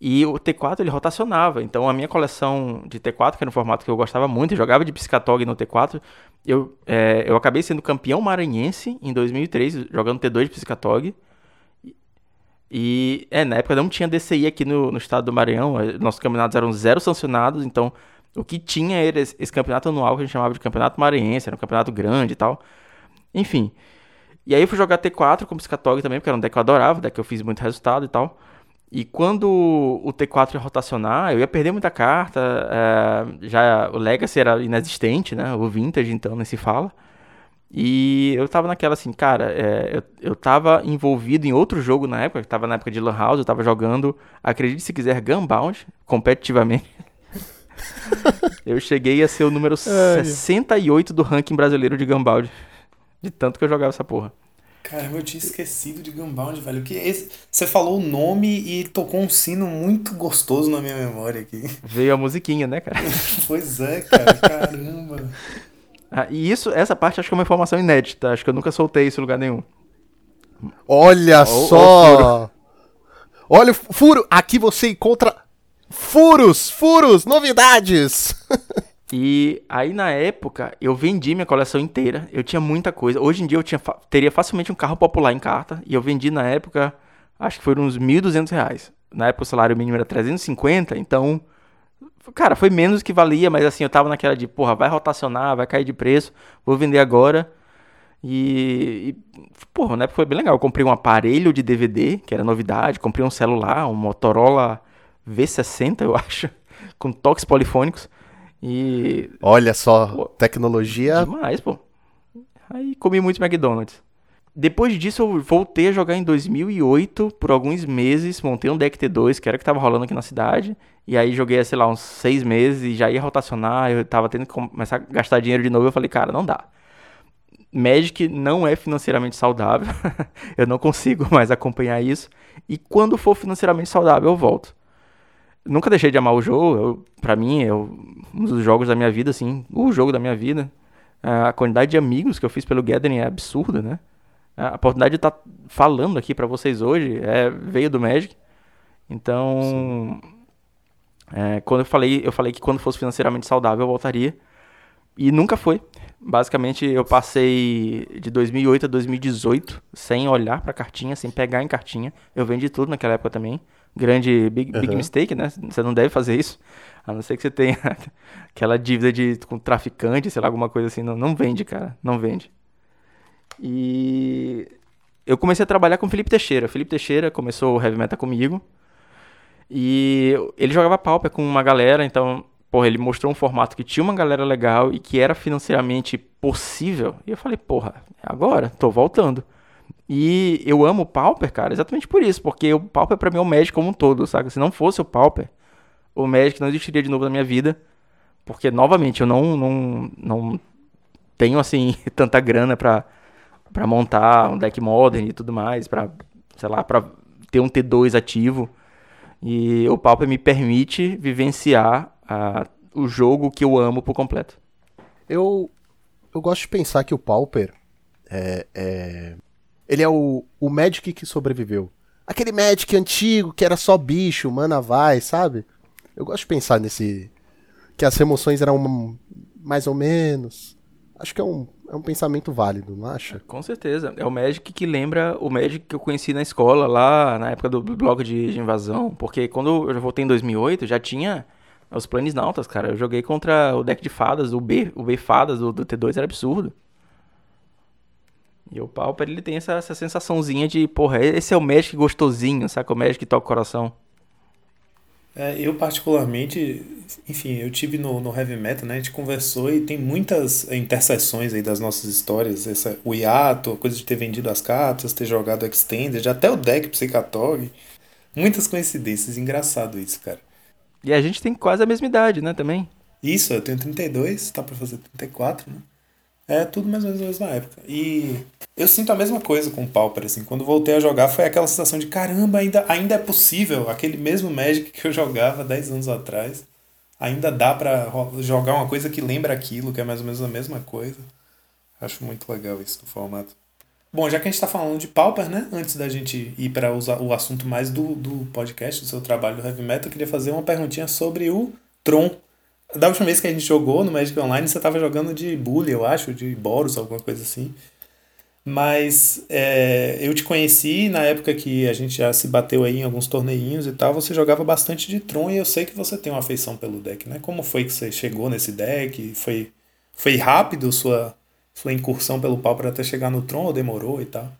e o T4 ele rotacionava, então a minha coleção de T4, que era um formato que eu gostava muito, eu jogava de Piscatog no T4, eu, é, eu acabei sendo campeão maranhense em 2003, jogando T2 de Piscatog. E, é, na época não tinha DCI aqui no, no estado do Maranhão, nossos campeonatos eram zero sancionados, então o que tinha era esse, campeonato anual que a gente chamava de campeonato maranhense, era um campeonato grande e tal. Enfim, E aí eu fui jogar T4 com Piscatog também, porque era um deck que eu adorava, deck que eu fiz muito resultado e tal. E quando o T4 ia rotacionar, eu ia perder muita carta. É, já o Legacy era inexistente, né? O Vintage, então, nem se fala. E eu tava naquela assim, cara, é, eu, eu tava envolvido em outro jogo na época, que tava na época de Lan House, eu tava jogando, acredite se quiser, Gunbound, competitivamente. eu cheguei a ser o número Ai. 68 do ranking brasileiro de Gunbound. De tanto que eu jogava essa porra. Caramba, eu tinha esquecido de Gunbound, velho. Que esse... Você falou o nome e tocou um sino muito gostoso na minha memória aqui. Veio a musiquinha, né, cara? pois é, cara. Caramba. Ah, e isso, essa parte acho que é uma informação inédita. Acho que eu nunca soltei isso em lugar nenhum. Olha só! Olha o furo! Aqui você encontra furos, furos, novidades! E aí na época eu vendi minha coleção inteira. Eu tinha muita coisa. Hoje em dia eu tinha, teria facilmente um carro popular em carta. E eu vendi na época, acho que foram uns 1.200 reais. Na época o salário mínimo era 350, então. Cara, foi menos que valia, mas assim, eu tava naquela de, porra, vai rotacionar, vai cair de preço, vou vender agora. E, e porra, na época foi bem legal. Eu comprei um aparelho de DVD, que era novidade, comprei um celular, um Motorola V60, eu acho, com toques polifônicos. E. Olha só, pô, tecnologia. Demais, pô. Aí comi muito McDonald's. Depois disso, eu voltei a jogar em 2008 por alguns meses. Montei um deck T2, que era o que tava rolando aqui na cidade. E aí joguei, sei lá, uns seis meses e já ia rotacionar. Eu tava tendo que começar a gastar dinheiro de novo. Eu falei, cara, não dá. Magic não é financeiramente saudável. eu não consigo mais acompanhar isso. E quando for financeiramente saudável, eu volto nunca deixei de amar o jogo. Eu, pra mim, é um dos jogos da minha vida, assim. O jogo da minha vida. A quantidade de amigos que eu fiz pelo Gathering é absurda, né? A oportunidade de estar tá falando aqui para vocês hoje é, veio do Magic. Então, é, quando eu falei, eu falei que quando fosse financeiramente saudável eu voltaria. E nunca foi. Basicamente, eu passei de 2008 a 2018 sem olhar para cartinha, sem pegar em cartinha. Eu vendi tudo naquela época também grande big, uhum. mistake, né? Você não deve fazer isso. A não ser que você tenha aquela dívida de, com traficante, sei lá, alguma coisa assim. Não, não vende, cara. Não vende. E eu comecei a trabalhar com o Felipe Teixeira. O Felipe Teixeira começou o Heavy Metal comigo. E ele jogava Pauper com uma galera, então, porra, ele mostrou um formato que tinha uma galera legal e que era financeiramente possível. E eu falei, porra, agora, tô voltando. E eu amo o Pauper, cara, exatamente por isso, porque o Pauper pra mim é o Magic como um todo, sabe? Se não fosse o Pauper, o Magic não existiria de novo na minha vida, porque, novamente, eu não, não, não tenho, assim, tanta grana pra, pra montar um deck modern e tudo mais, pra, sei lá, pra ter um T2 ativo. E o Pauper me permite vivenciar a, o jogo que eu amo por completo. Eu, eu gosto de pensar que o Pauper é, é ele é o, o Magic que sobreviveu. Aquele Magic antigo que era só bicho, mana vai, sabe? Eu gosto de pensar nesse. Que as emoções eram uma, mais ou menos. Acho que é um, é um pensamento válido, não acha? Com certeza. É o Magic que lembra o Magic que eu conheci na escola, lá na época do blog de, de invasão. Porque quando eu voltei em 2008, já tinha os Planisnautas, cara. Eu joguei contra o deck de fadas, o B, o B Fadas do, do T2 era absurdo. E o Pauper, ele tem essa, essa sensaçãozinha de, porra, esse é o Magic gostosinho, saca? O Magic que toca o coração. É, eu particularmente, enfim, eu tive no, no Heavy Metal, né? A gente conversou e tem muitas interseções aí das nossas histórias. Essa, o hiato, a coisa de ter vendido as cartas, ter jogado Extended, até o deck Psychatog. Muitas coincidências, engraçado isso, cara. E a gente tem quase a mesma idade, né, também? Isso, eu tenho 32, tá pra fazer 34, né? É tudo mais ou menos mesma época. E eu sinto a mesma coisa com o Pauper, assim. Quando voltei a jogar, foi aquela sensação de caramba, ainda, ainda é possível. Aquele mesmo Magic que eu jogava 10 anos atrás. Ainda dá para jogar uma coisa que lembra aquilo, que é mais ou menos a mesma coisa. Acho muito legal isso do formato. Bom, já que a gente está falando de Pauper, né? Antes da gente ir para o assunto mais do, do podcast, do seu trabalho do Heavy Metal, eu queria fazer uma perguntinha sobre o Tron. Da última vez que a gente jogou no Magic Online, você estava jogando de Bully, eu acho, de Boros, alguma coisa assim. Mas é, eu te conheci na época que a gente já se bateu aí em alguns torneinhos e tal. Você jogava bastante de Tron e eu sei que você tem uma afeição pelo deck, né? Como foi que você chegou nesse deck? Foi, foi rápido sua sua incursão pelo Pauper até chegar no Tron ou demorou e tal?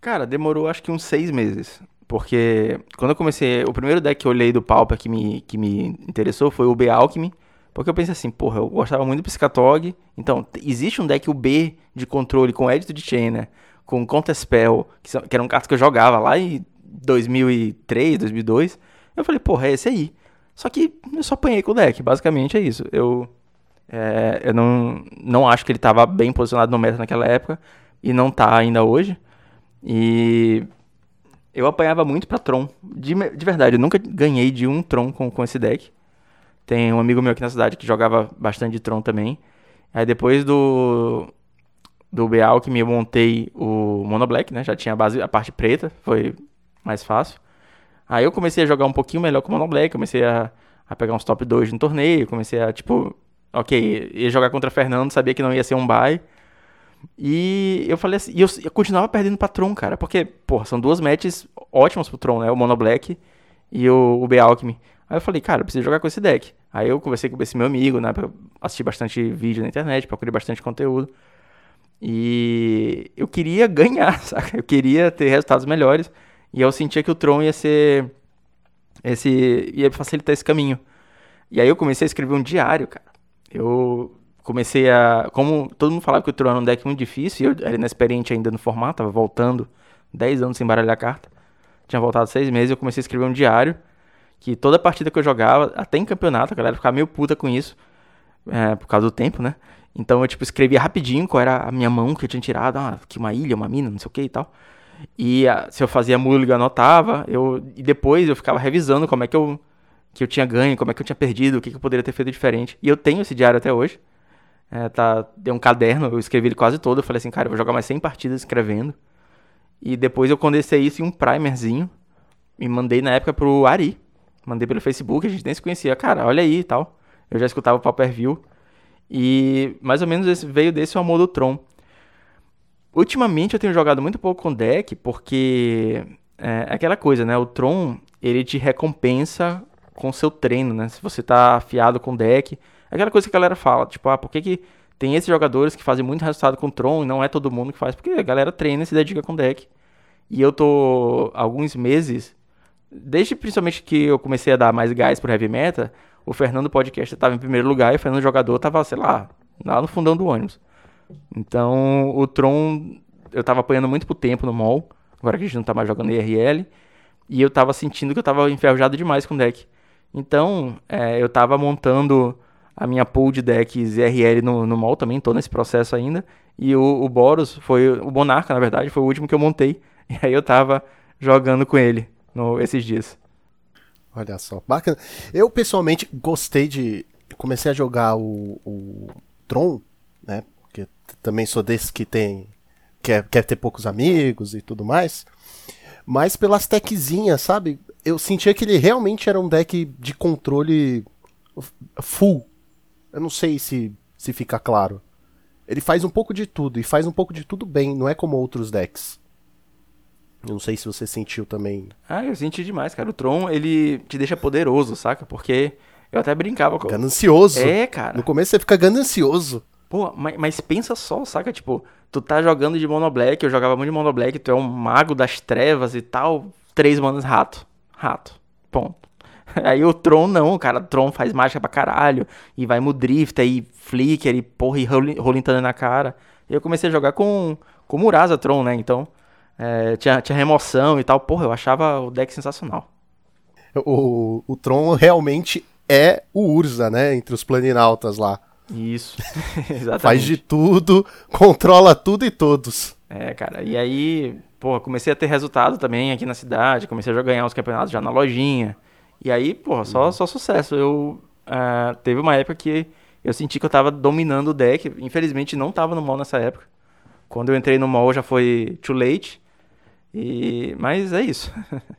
Cara, demorou acho que uns seis meses. Porque quando eu comecei, o primeiro deck que eu olhei do Pauper que me, que me interessou foi o B Alchemy. Porque eu pensei assim, porra, eu gostava muito do Piscatog. Então, existe um deck, o B, de controle com Edito de Chain, né? Com Counterspell, que, que era um carta que eu jogava lá em 2003, 2002. Eu falei, porra, é esse aí. Só que eu só apanhei com o deck, basicamente é isso. Eu, é, eu não, não acho que ele estava bem posicionado no meta naquela época, e não tá ainda hoje. E eu apanhava muito pra Tron. De, de verdade, eu nunca ganhei de um Tron com, com esse deck. Tem um amigo meu aqui na cidade que jogava bastante Tron também. Aí depois do do Beal que me montei o Mono Black, né? Já tinha a base, a parte preta, foi mais fácil. Aí eu comecei a jogar um pouquinho melhor com o Mono Black, comecei a, a pegar uns top 2 no torneio, comecei a, tipo, ok, ia jogar contra Fernando, sabia que não ia ser um bye. E eu falei assim, e eu, eu, continuava perdendo pra Tron, cara, porque, porra, são duas matches ótimas pro Tron, né? O Mono Black e o, o B-Alchemy. Aí eu falei, cara, eu preciso jogar com esse deck. Aí eu conversei com esse meu amigo, né? Assisti bastante vídeo na internet, procurei bastante conteúdo. E eu queria ganhar, saca? Eu queria ter resultados melhores. E eu sentia que o Tron ia ser. Esse, ia facilitar esse caminho. E aí eu comecei a escrever um diário, cara. Eu comecei a. Como todo mundo falava que o Tron era um deck muito difícil, eu era inexperiente ainda no formato, tava voltando 10 anos sem baralhar a carta. Tinha voltado 6 meses, eu comecei a escrever um diário. Que toda partida que eu jogava, até em campeonato, a galera ficava meio puta com isso. É, por causa do tempo, né? Então eu, tipo, escrevia rapidinho qual era a minha mão que eu tinha tirado. Ah, que uma ilha, uma mina, não sei o que e tal. E a, se eu fazia mulligan, anotava. Eu, e depois eu ficava revisando como é que eu, que eu tinha ganho, como é que eu tinha perdido, o que, que eu poderia ter feito diferente. E eu tenho esse diário até hoje. É, tá, deu um caderno, eu escrevi ele quase todo. Eu falei assim, cara, eu vou jogar mais 100 partidas escrevendo. E depois eu condensei isso em um primerzinho. E mandei na época pro Ari. Mandei pelo Facebook, a gente nem se conhecia. Cara, olha aí e tal. Eu já escutava o Pauper View. E mais ou menos esse, veio desse o amor do Tron. Ultimamente eu tenho jogado muito pouco com deck, porque é, é aquela coisa, né? O Tron, ele te recompensa com seu treino, né? Se você tá afiado com deck. Aquela coisa que a galera fala, tipo, ah, por que, que tem esses jogadores que fazem muito resultado com Tron e não é todo mundo que faz? Porque a galera treina e se dedica com deck. E eu tô alguns meses, desde principalmente que eu comecei a dar mais gás pro Heavy Meta, o Fernando Podcast estava em primeiro lugar e o Fernando Jogador estava, sei lá, lá no fundão do ônibus. Então, o Tron, eu estava apanhando muito pro tempo no mall, agora que a gente não tá mais jogando IRL, e eu estava sentindo que eu estava enferrujado demais com o deck. Então, é, eu estava montando a minha pool de decks IRL no, no mall também, tô nesse processo ainda, e o, o Boros foi, o Monarca, na verdade, foi o último que eu montei, e aí eu estava jogando com ele no, esses dias. Olha só, bacana. Eu pessoalmente gostei de. Comecei a jogar o, o Tron, né? Porque também sou desse que tem. Quer, quer ter poucos amigos e tudo mais. Mas pelas techzinhas, sabe? Eu sentia que ele realmente era um deck de controle full. Eu não sei se, se fica claro. Ele faz um pouco de tudo e faz um pouco de tudo bem, não é como outros decks. Eu não sei se você sentiu também. Ah, eu senti demais, cara. O Tron, ele te deixa poderoso, saca? Porque eu até brincava com. Ganancioso. É, cara. No começo você fica ganancioso. Pô, mas, mas pensa só, saca? Tipo, tu tá jogando de Mono Black, eu jogava muito de Mono Black, tu é um mago das trevas e tal. Três manos rato. Rato. Ponto. Aí o Tron não, cara. O Tron faz mágica pra caralho. E vai no drift, aí flicker e porra, e rolim na cara. E eu comecei a jogar com, com Murasa Tron, né? Então. É, tinha, tinha remoção e tal. Porra, eu achava o deck sensacional. O, o Tron realmente é o Urza, né? Entre os planinautas lá. Isso, exatamente. Faz de tudo, controla tudo e todos. É, cara. E aí, pô, comecei a ter resultado também aqui na cidade. Comecei a ganhar os campeonatos já na lojinha. E aí, pô, só, uhum. só sucesso. Eu uh, teve uma época que eu senti que eu tava dominando o deck. Infelizmente não tava no mall nessa época. Quando eu entrei no mall já foi too late. E mas é isso.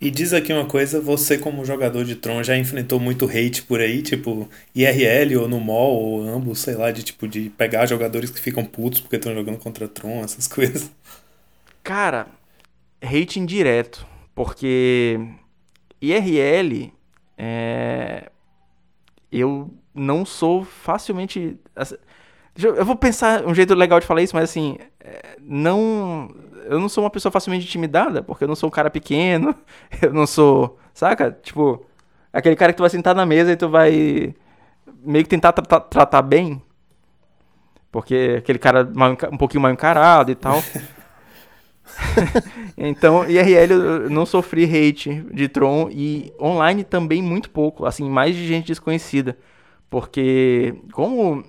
E diz aqui uma coisa, você como jogador de Tron já enfrentou muito hate por aí, tipo IRL ou no mall ou ambos, sei lá, de tipo de pegar jogadores que ficam putos porque estão jogando contra Tron, essas coisas. Cara, hate indireto, porque IRL é eu não sou facilmente Eu vou pensar um jeito legal de falar isso, mas assim, é, não. Eu não sou uma pessoa facilmente intimidada, porque eu não sou um cara pequeno, eu não sou. Saca? Tipo, aquele cara que tu vai sentar na mesa e tu vai meio que tentar tra tratar bem. Porque aquele cara um pouquinho mal encarado e tal. então, IRL eu não sofri hate de Tron e online também muito pouco, assim, mais de gente desconhecida. Porque como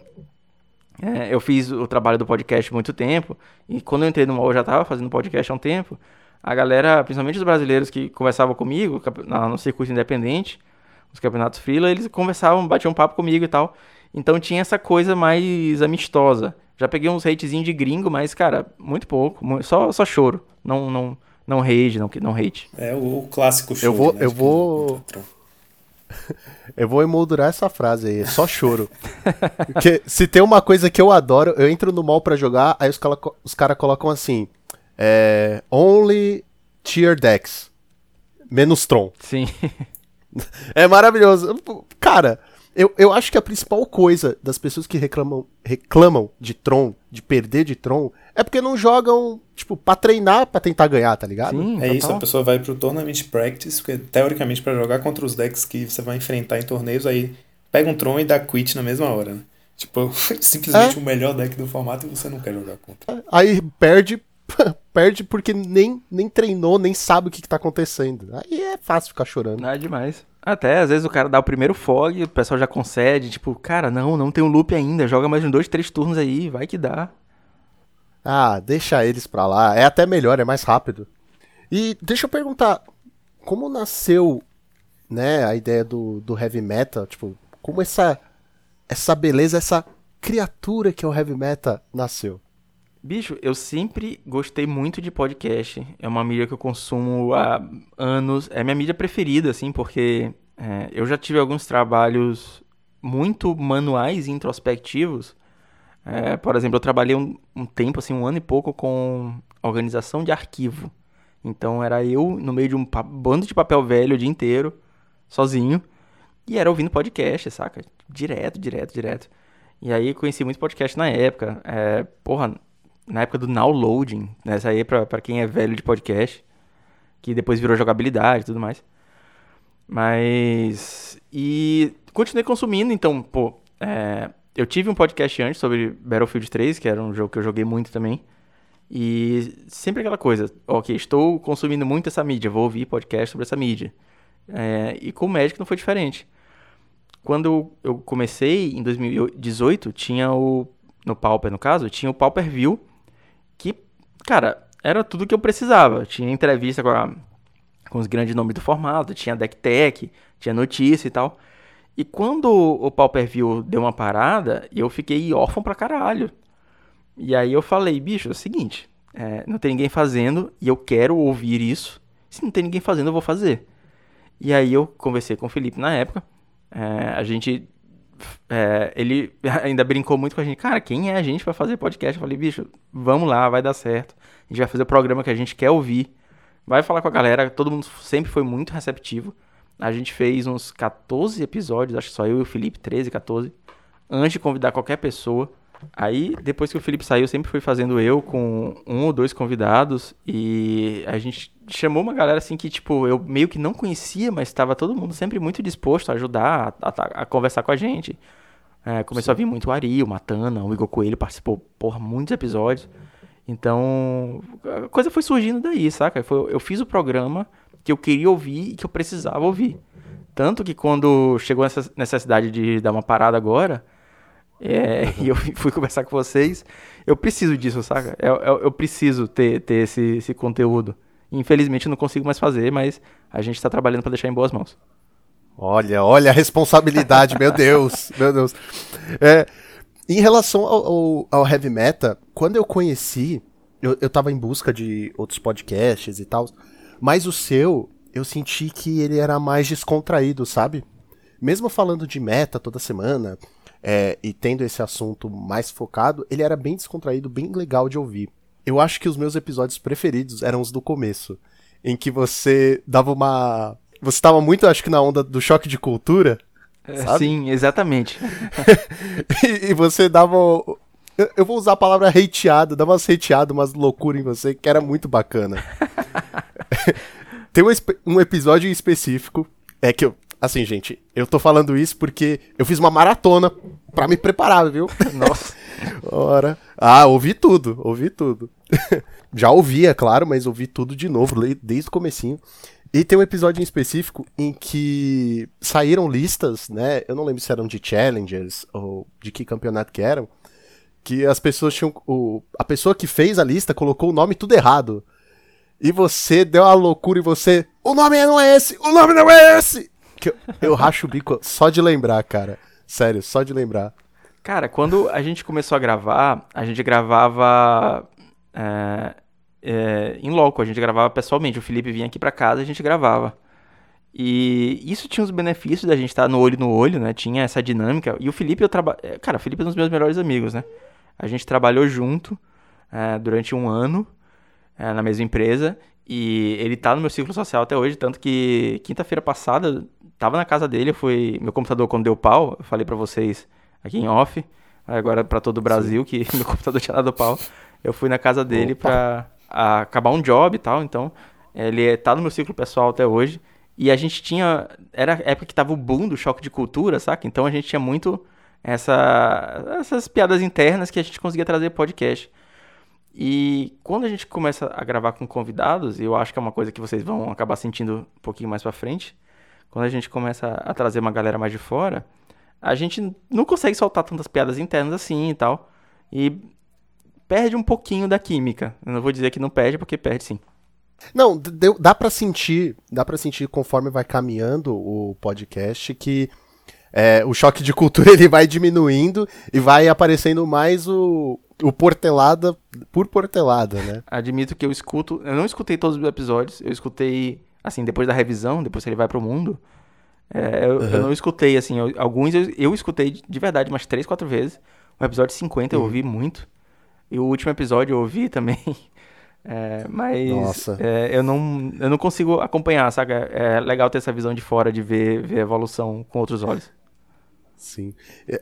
é, eu fiz o trabalho do podcast muito tempo, e quando eu entrei no MOL eu já estava fazendo podcast há um tempo, a galera, principalmente os brasileiros que conversavam comigo no circuito independente, os campeonatos freela, eles conversavam, batiam papo comigo e tal. Então tinha essa coisa mais amistosa. Já peguei uns hatezinhos de gringo, mas, cara, muito pouco. Só, só choro. Não, não, não rage, não, não hate. É o clássico choro. Eu vou. Né, eu vou... eu vou emoldurar essa frase aí, só choro. Porque se tem uma coisa que eu adoro, eu entro no mall para jogar, aí os, os caras colocam assim: é, Only Tier Decks. Menos Tron. Sim. É maravilhoso. Cara, eu, eu acho que a principal coisa das pessoas que reclamam, reclamam de Tron, de perder de Tron, é porque não jogam, tipo, pra treinar, pra tentar ganhar, tá ligado? Sim, é total. isso, a pessoa vai pro Tournament Practice, porque teoricamente para jogar contra os decks que você vai enfrentar em torneios, aí pega um Tron e dá quit na mesma hora, né? Tipo, simplesmente é. o melhor deck do formato e você não quer jogar contra. Aí perde, perde porque nem, nem treinou, nem sabe o que, que tá acontecendo. Aí é fácil ficar chorando. Não é demais. Até, às vezes o cara dá o primeiro fog, o pessoal já concede, tipo, cara, não, não tem um loop ainda, joga mais uns dois, três turnos aí, vai que dá. Ah, deixa eles pra lá, é até melhor, é mais rápido. E deixa eu perguntar, como nasceu, né, a ideia do, do heavy metal, tipo, como essa, essa beleza, essa criatura que é o heavy metal nasceu? Bicho, eu sempre gostei muito de podcast. É uma mídia que eu consumo há anos. É minha mídia preferida, assim, porque é, eu já tive alguns trabalhos muito manuais e introspectivos. É, por exemplo, eu trabalhei um, um, tempo, assim, um ano e pouco com organização de arquivo. Então era eu no meio de um bando de papel velho o dia inteiro, sozinho, e era ouvindo podcast, saca? Direto, direto, direto. E aí conheci muito podcast na época. É, porra, na época do downloading, nessa aí pra, pra quem é velho de podcast, que depois virou jogabilidade e tudo mais. Mas. E continuei consumindo, então, pô. É, eu tive um podcast antes sobre Battlefield 3, que era um jogo que eu joguei muito também. E sempre aquela coisa, ok, estou consumindo muito essa mídia, vou ouvir podcast sobre essa mídia. É, e com o Magic não foi diferente. Quando eu comecei, em 2018, tinha o. No Pauper, no caso, tinha o Pauper View, que, cara, era tudo que eu precisava. Tinha entrevista com, a, com os grandes nomes do formato, tinha deck tech, tinha notícia e tal. E quando o Pauper View deu uma parada, eu fiquei órfão pra caralho. E aí eu falei, bicho, é o seguinte, é, não tem ninguém fazendo e eu quero ouvir isso. Se não tem ninguém fazendo, eu vou fazer. E aí eu conversei com o Felipe na época. É, a gente é, ele ainda brincou muito com a gente. Cara, quem é a gente para fazer podcast? Eu falei, bicho, vamos lá, vai dar certo. A gente vai fazer o programa que a gente quer ouvir. Vai falar com a galera. Todo mundo sempre foi muito receptivo. A gente fez uns 14 episódios, acho que só eu e o Felipe, 13, 14, antes de convidar qualquer pessoa. Aí, depois que o Felipe saiu, sempre fui fazendo eu com um ou dois convidados. E a gente chamou uma galera assim que, tipo, eu meio que não conhecia, mas estava todo mundo sempre muito disposto a ajudar, a, a, a conversar com a gente. É, começou Sim. a vir muito o Ari, o Matana, o Igor Coelho participou, porra, muitos episódios. Então, a coisa foi surgindo daí, saca? Foi, eu fiz o programa que eu queria ouvir e que eu precisava ouvir. Tanto que quando chegou essa necessidade de dar uma parada agora, é, e eu fui conversar com vocês, eu preciso disso, saca? Eu, eu, eu preciso ter, ter esse, esse conteúdo. Infelizmente não consigo mais fazer, mas a gente está trabalhando para deixar em boas mãos. Olha, olha a responsabilidade, meu Deus, meu Deus. É, em relação ao, ao, ao, heavy metal, quando eu conheci, eu, eu tava em busca de outros podcasts e tal, mas o seu, eu senti que ele era mais descontraído, sabe? Mesmo falando de meta toda semana, é, e tendo esse assunto mais focado, ele era bem descontraído, bem legal de ouvir. Eu acho que os meus episódios preferidos eram os do começo, em que você dava uma. Você estava muito, acho que, na onda do choque de cultura. É, sim, exatamente. e, e, você dava Eu vou usar a palavra hateado, dar umas hateadas, umas loucuras em você, que era muito bacana. Tem um, um episódio em específico, é que eu, assim, gente, eu tô falando isso porque eu fiz uma maratona para me preparar, viu? Nossa. Ora. Ah, ouvi tudo, ouvi tudo. Já ouvia, é claro, mas ouvi tudo de novo, desde o comecinho. E tem um episódio em específico em que saíram listas, né? Eu não lembro se eram de challengers ou de que campeonato que eram. Que as pessoas tinham. O, a pessoa que fez a lista colocou o nome tudo errado. E você deu a loucura e você. O nome não é esse! O nome não é esse! Que eu, eu racho o bico só de lembrar, cara. Sério, só de lembrar. Cara, quando a gente começou a gravar, a gente gravava é, é, em loco, a gente gravava pessoalmente. O Felipe vinha aqui pra casa a gente gravava. E isso tinha os benefícios da gente estar no olho no olho, né? Tinha essa dinâmica. E o Felipe, eu trabalho. É, cara, o Felipe é um dos meus melhores amigos, né? A gente trabalhou junto é, durante um ano é, na mesma empresa. E ele tá no meu ciclo social até hoje, tanto que quinta-feira passada, tava na casa dele, eu fui. Meu computador, quando deu pau, eu falei para vocês aqui em off, agora para todo o Brasil, Sim. que meu computador tinha dado pau. Eu fui na casa dele Opa. pra a acabar um job e tal, então ele tá no meu ciclo pessoal até hoje. E a gente tinha. Era a época que tava o boom do choque de cultura, saca? Então a gente tinha muito essa, essas piadas internas que a gente conseguia trazer podcast. E quando a gente começa a gravar com convidados, e eu acho que é uma coisa que vocês vão acabar sentindo um pouquinho mais pra frente, quando a gente começa a trazer uma galera mais de fora, a gente não consegue soltar tantas piadas internas assim e tal. E perde um pouquinho da química. Eu não vou dizer que não perde, porque perde sim. Não, deu, dá para sentir, dá para sentir conforme vai caminhando o podcast que é, o choque de cultura ele vai diminuindo e vai aparecendo mais o, o portelada por portelada, né? Admito que eu escuto, eu não escutei todos os episódios, eu escutei assim depois da revisão, depois que ele vai pro mundo. É, eu, uhum. eu, não escutei assim, eu, alguns eu, eu, escutei de verdade umas três, quatro vezes. O episódio 50 uhum. eu ouvi muito. E o último episódio eu ouvi também. É, mas é, eu, não, eu não consigo acompanhar? É, é legal ter essa visão de fora, de ver, ver a evolução com outros olhos. Sim.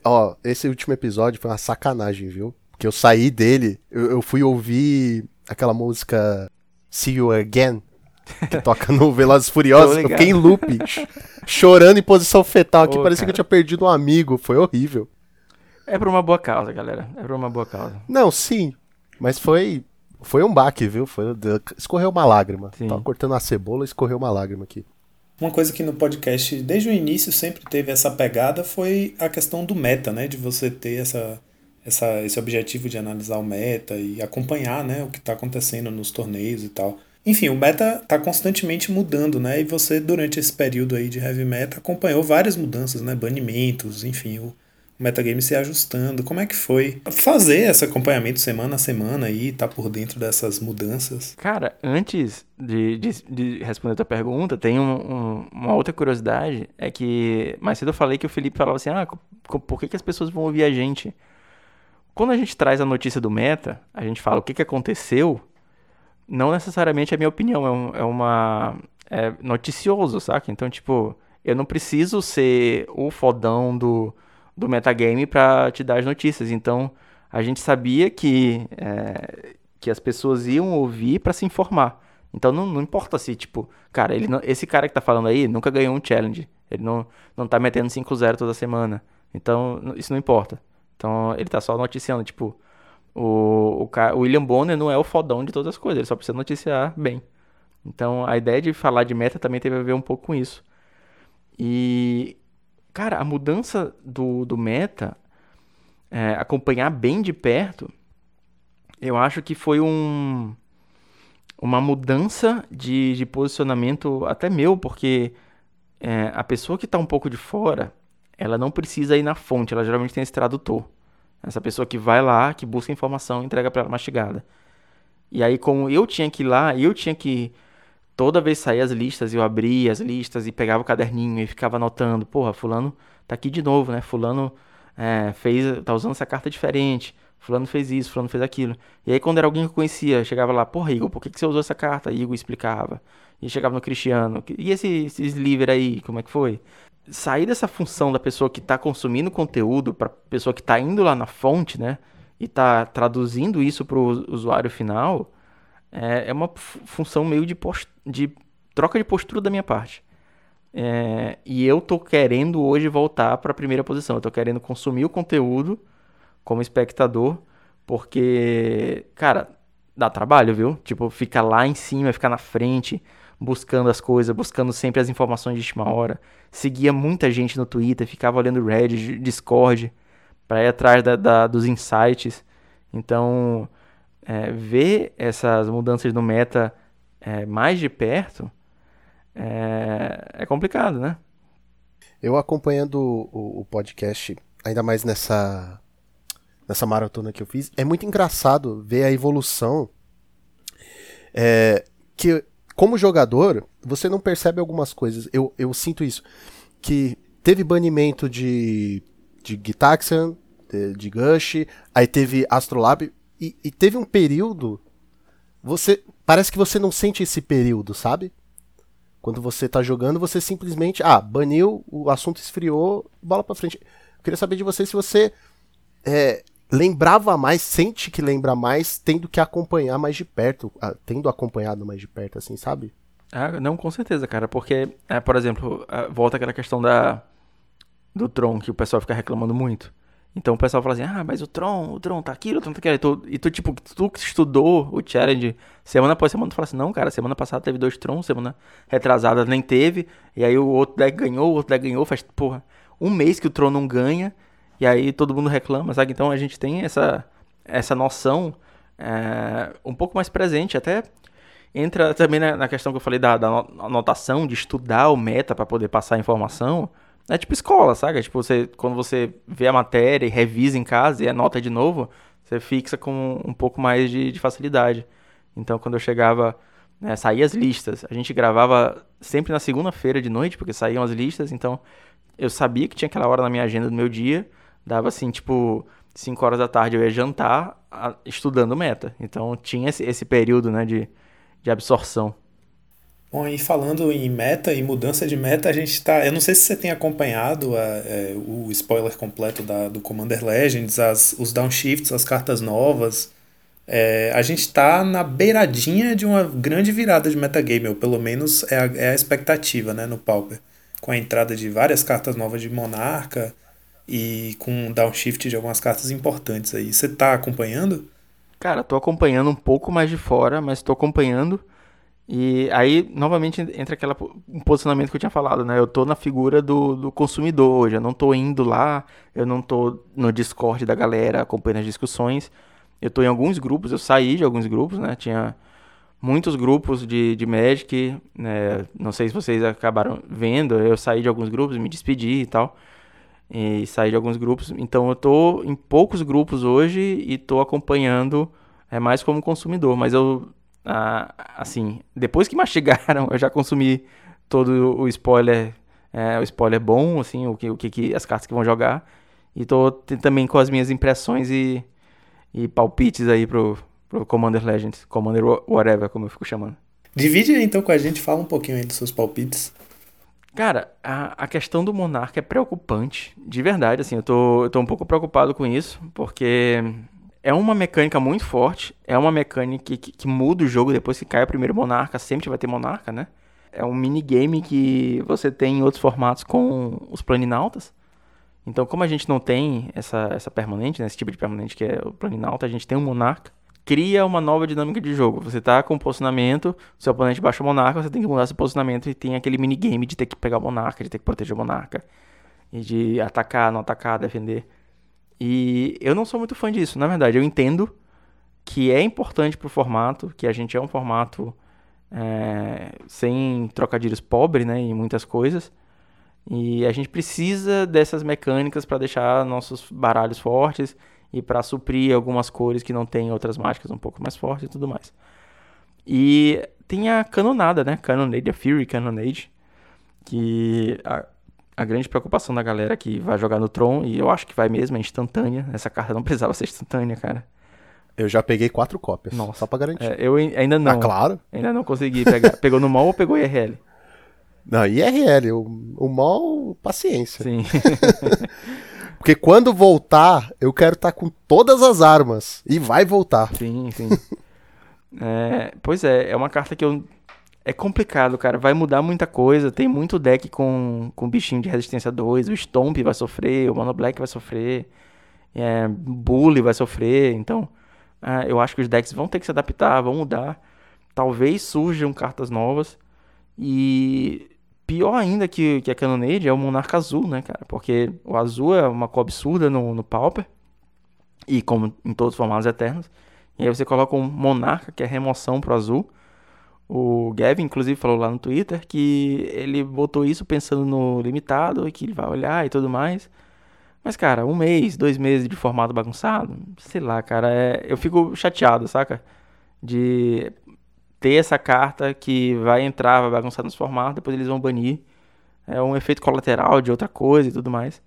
Ó, esse último episódio foi uma sacanagem, viu? Porque eu saí dele, eu, eu fui ouvir aquela música See You Again, que toca no Velozes Furiosos. Eu fiquei em loop, chorando em posição fetal aqui, oh, parecia cara. que eu tinha perdido um amigo. Foi horrível. É por uma boa causa, galera. É por uma boa causa. Não, sim. Mas foi foi um baque, viu? Foi, escorreu uma lágrima. Sim. Tava cortando a cebola, escorreu uma lágrima aqui. Uma coisa que no podcast, desde o início, sempre teve essa pegada foi a questão do meta, né? De você ter essa, essa, esse objetivo de analisar o meta e acompanhar né, o que está acontecendo nos torneios e tal. Enfim, o meta está constantemente mudando, né? E você, durante esse período aí de heavy meta, acompanhou várias mudanças, né? Banimentos, enfim, o, metagame se ajustando. Como é que foi fazer esse acompanhamento semana a semana e estar tá por dentro dessas mudanças? Cara, antes de, de, de responder a tua pergunta, tem um, um, uma outra curiosidade, é que mais cedo eu falei que o Felipe falava assim, ah, por que, que as pessoas vão ouvir a gente? Quando a gente traz a notícia do meta, a gente fala o que, que aconteceu, não necessariamente é minha opinião, é, um, é uma... é noticioso, saca? Então, tipo, eu não preciso ser o fodão do do metagame para te dar as notícias. Então, a gente sabia que, é, que as pessoas iam ouvir para se informar. Então, não, não importa se, tipo, cara, ele não, esse cara que tá falando aí nunca ganhou um challenge. Ele não, não tá metendo 5-0 toda semana. Então, isso não importa. Então, ele tá só noticiando, tipo, o, o, o William Bonner não é o fodão de todas as coisas, ele só precisa noticiar bem. Então, a ideia de falar de meta também teve a ver um pouco com isso. E cara, a mudança do, do meta, é, acompanhar bem de perto, eu acho que foi um, uma mudança de, de posicionamento até meu, porque é, a pessoa que está um pouco de fora, ela não precisa ir na fonte, ela geralmente tem esse tradutor. Essa pessoa que vai lá, que busca informação, entrega para ela mastigada. E aí, como eu tinha que ir lá, eu tinha que toda vez saía as listas, eu abria as listas e pegava o caderninho e ficava anotando, porra, fulano tá aqui de novo, né? Fulano é, fez, tá usando essa carta diferente, fulano fez isso, fulano fez aquilo. E aí quando era alguém que eu conhecia, chegava lá, porra, Igor, por que, que você usou essa carta? Igor explicava. E chegava no Cristiano, e esse, esse sliver aí, como é que foi? Sair dessa função da pessoa que está consumindo conteúdo para pessoa que está indo lá na fonte, né? e tá traduzindo isso para o usuário final, é, é uma função meio de, de troca de postura da minha parte. É, e eu tô querendo hoje voltar para a primeira posição. Eu tô querendo consumir o conteúdo como espectador, porque, cara, dá trabalho, viu? Tipo, ficar lá em cima, ficar na frente, buscando as coisas, buscando sempre as informações de última hora. Seguia muita gente no Twitter, ficava olhando Reddit, Discord, para ir atrás da, da, dos insights. Então, é, ver essas mudanças no meta é, mais de perto é, é complicado, né? Eu acompanhando o, o, podcast, ainda mais nessa, nessa maratona que eu fiz, é muito engraçado ver a evolução. É, que, como jogador, você não percebe algumas coisas. Eu, eu sinto isso. Que teve banimento de, de Gitaxian, de, de Gush, aí teve Astrolab, e, e teve um período. Você. Parece que você não sente esse período, sabe? Quando você tá jogando, você simplesmente, ah, baniu, o assunto esfriou, bola para frente. Eu queria saber de você se você é, lembrava mais, sente que lembra mais, tendo que acompanhar mais de perto, tendo acompanhado mais de perto, assim, sabe? Ah, não, com certeza, cara, porque, é, por exemplo, volta aquela questão da do Tron, que o pessoal fica reclamando muito. Então o pessoal fala assim, ah, mas o Tron, o Tron tá aqui, o Tron tá aqui. E tu, e tu tipo, tu que estudou o Challenge semana após semana, tu fala assim, não, cara, semana passada teve dois Tron, semana retrasada nem teve. E aí o outro deck ganhou, o outro deck ganhou, faz, porra, um mês que o Tron não ganha. E aí todo mundo reclama, sabe? Então a gente tem essa, essa noção é, um pouco mais presente, até entra também na, questão que eu falei da, da anotação, de estudar o meta para poder passar a informação. É tipo escola, sabe? Tipo, você, quando você vê a matéria e revisa em casa e anota de novo, você fixa com um pouco mais de, de facilidade. Então, quando eu chegava, né, saía as listas. A gente gravava sempre na segunda-feira de noite, porque saíam as listas. Então, eu sabia que tinha aquela hora na minha agenda do meu dia. Dava assim, tipo, 5 horas da tarde eu ia jantar a, estudando meta. Então, tinha esse, esse período, né, de, de absorção. Bom, e falando em meta e mudança de meta, a gente está. Eu não sei se você tem acompanhado a, é, o spoiler completo da, do Commander Legends, as, os downshifts, as cartas novas. É, a gente está na beiradinha de uma grande virada de metagame, ou pelo menos é a, é a expectativa né, no Pauper. Com a entrada de várias cartas novas de Monarca e com downshift de algumas cartas importantes aí. Você está acompanhando? Cara, tô acompanhando um pouco mais de fora, mas tô acompanhando. E aí, novamente, entra aquele posicionamento que eu tinha falado, né? Eu tô na figura do, do consumidor hoje. Eu não tô indo lá, eu não tô no Discord da galera acompanhando as discussões. Eu tô em alguns grupos, eu saí de alguns grupos, né? Tinha muitos grupos de, de Magic, né? Não sei se vocês acabaram vendo, eu saí de alguns grupos, me despedi e tal. E saí de alguns grupos. Então eu tô em poucos grupos hoje e tô acompanhando é mais como consumidor, mas eu ah, assim, depois que mastigaram, eu já consumi todo o spoiler, é, o spoiler bom, assim, o que, o que, as cartas que vão jogar. E tô também com as minhas impressões e, e palpites aí pro, pro Commander Legends, Commander Whatever, como eu fico chamando. Divide então com a gente, fala um pouquinho aí dos seus palpites. Cara, a, a questão do Monarca é preocupante, de verdade, assim, eu tô, eu tô um pouco preocupado com isso, porque é uma mecânica muito forte, é uma mecânica que, que, que, muda o jogo depois que cai o primeiro monarca, sempre vai ter monarca, né? É um minigame que você tem em outros formatos com os planinautas. Então, como a gente não tem essa, essa permanente, né, esse tipo de permanente que é o planinauta, a gente tem um monarca, cria uma nova dinâmica de jogo. Você tá com posicionamento, seu oponente baixa o monarca, você tem que mudar seu posicionamento e tem aquele minigame de ter que pegar o monarca, de ter que proteger o monarca, e de atacar, não atacar, defender. E eu não sou muito fã disso, na verdade. Eu entendo que é importante pro formato, que a gente é um formato é, sem trocadilhos pobre, né, em muitas coisas. E a gente precisa dessas mecânicas para deixar nossos baralhos fortes e para suprir algumas cores que não tem outras mágicas um pouco mais fortes e tudo mais. E tem a canonada, né? Canonade, a Fury Canonade, que a, a grande preocupação da galera que vai jogar no Tron, e eu acho que vai mesmo, é instantânea. Essa carta não precisava ser instantânea, cara. Eu já peguei quatro cópias, Nossa. só pra garantir. É, eu ainda não. Ah, claro. Ainda não consegui pegar. Pegou no mall ou pegou IRL? Não, IRL. O, o mall, paciência. Sim. Porque quando voltar, eu quero estar tá com todas as armas. E vai voltar. Sim, sim. é, pois é, é uma carta que eu. É complicado, cara. Vai mudar muita coisa. Tem muito deck com, com bichinho de resistência 2. O Stomp vai sofrer, o Mono Black vai sofrer. É, Bully vai sofrer. Então, é, eu acho que os decks vão ter que se adaptar, vão mudar. Talvez surjam cartas novas. E pior ainda que, que a Cannonade é o Monarca Azul, né, cara? Porque o azul é uma cor absurda no, no Pauper. E como em todos os formatos eternos. E aí você coloca um Monarca, que é remoção pro azul. O Gavin, inclusive, falou lá no Twitter que ele botou isso pensando no limitado e que ele vai olhar e tudo mais. Mas, cara, um mês, dois meses de formato bagunçado, sei lá, cara, é... eu fico chateado, saca? De ter essa carta que vai entrar, vai bagunçar nos formatos, depois eles vão banir. É um efeito colateral de outra coisa e tudo mais.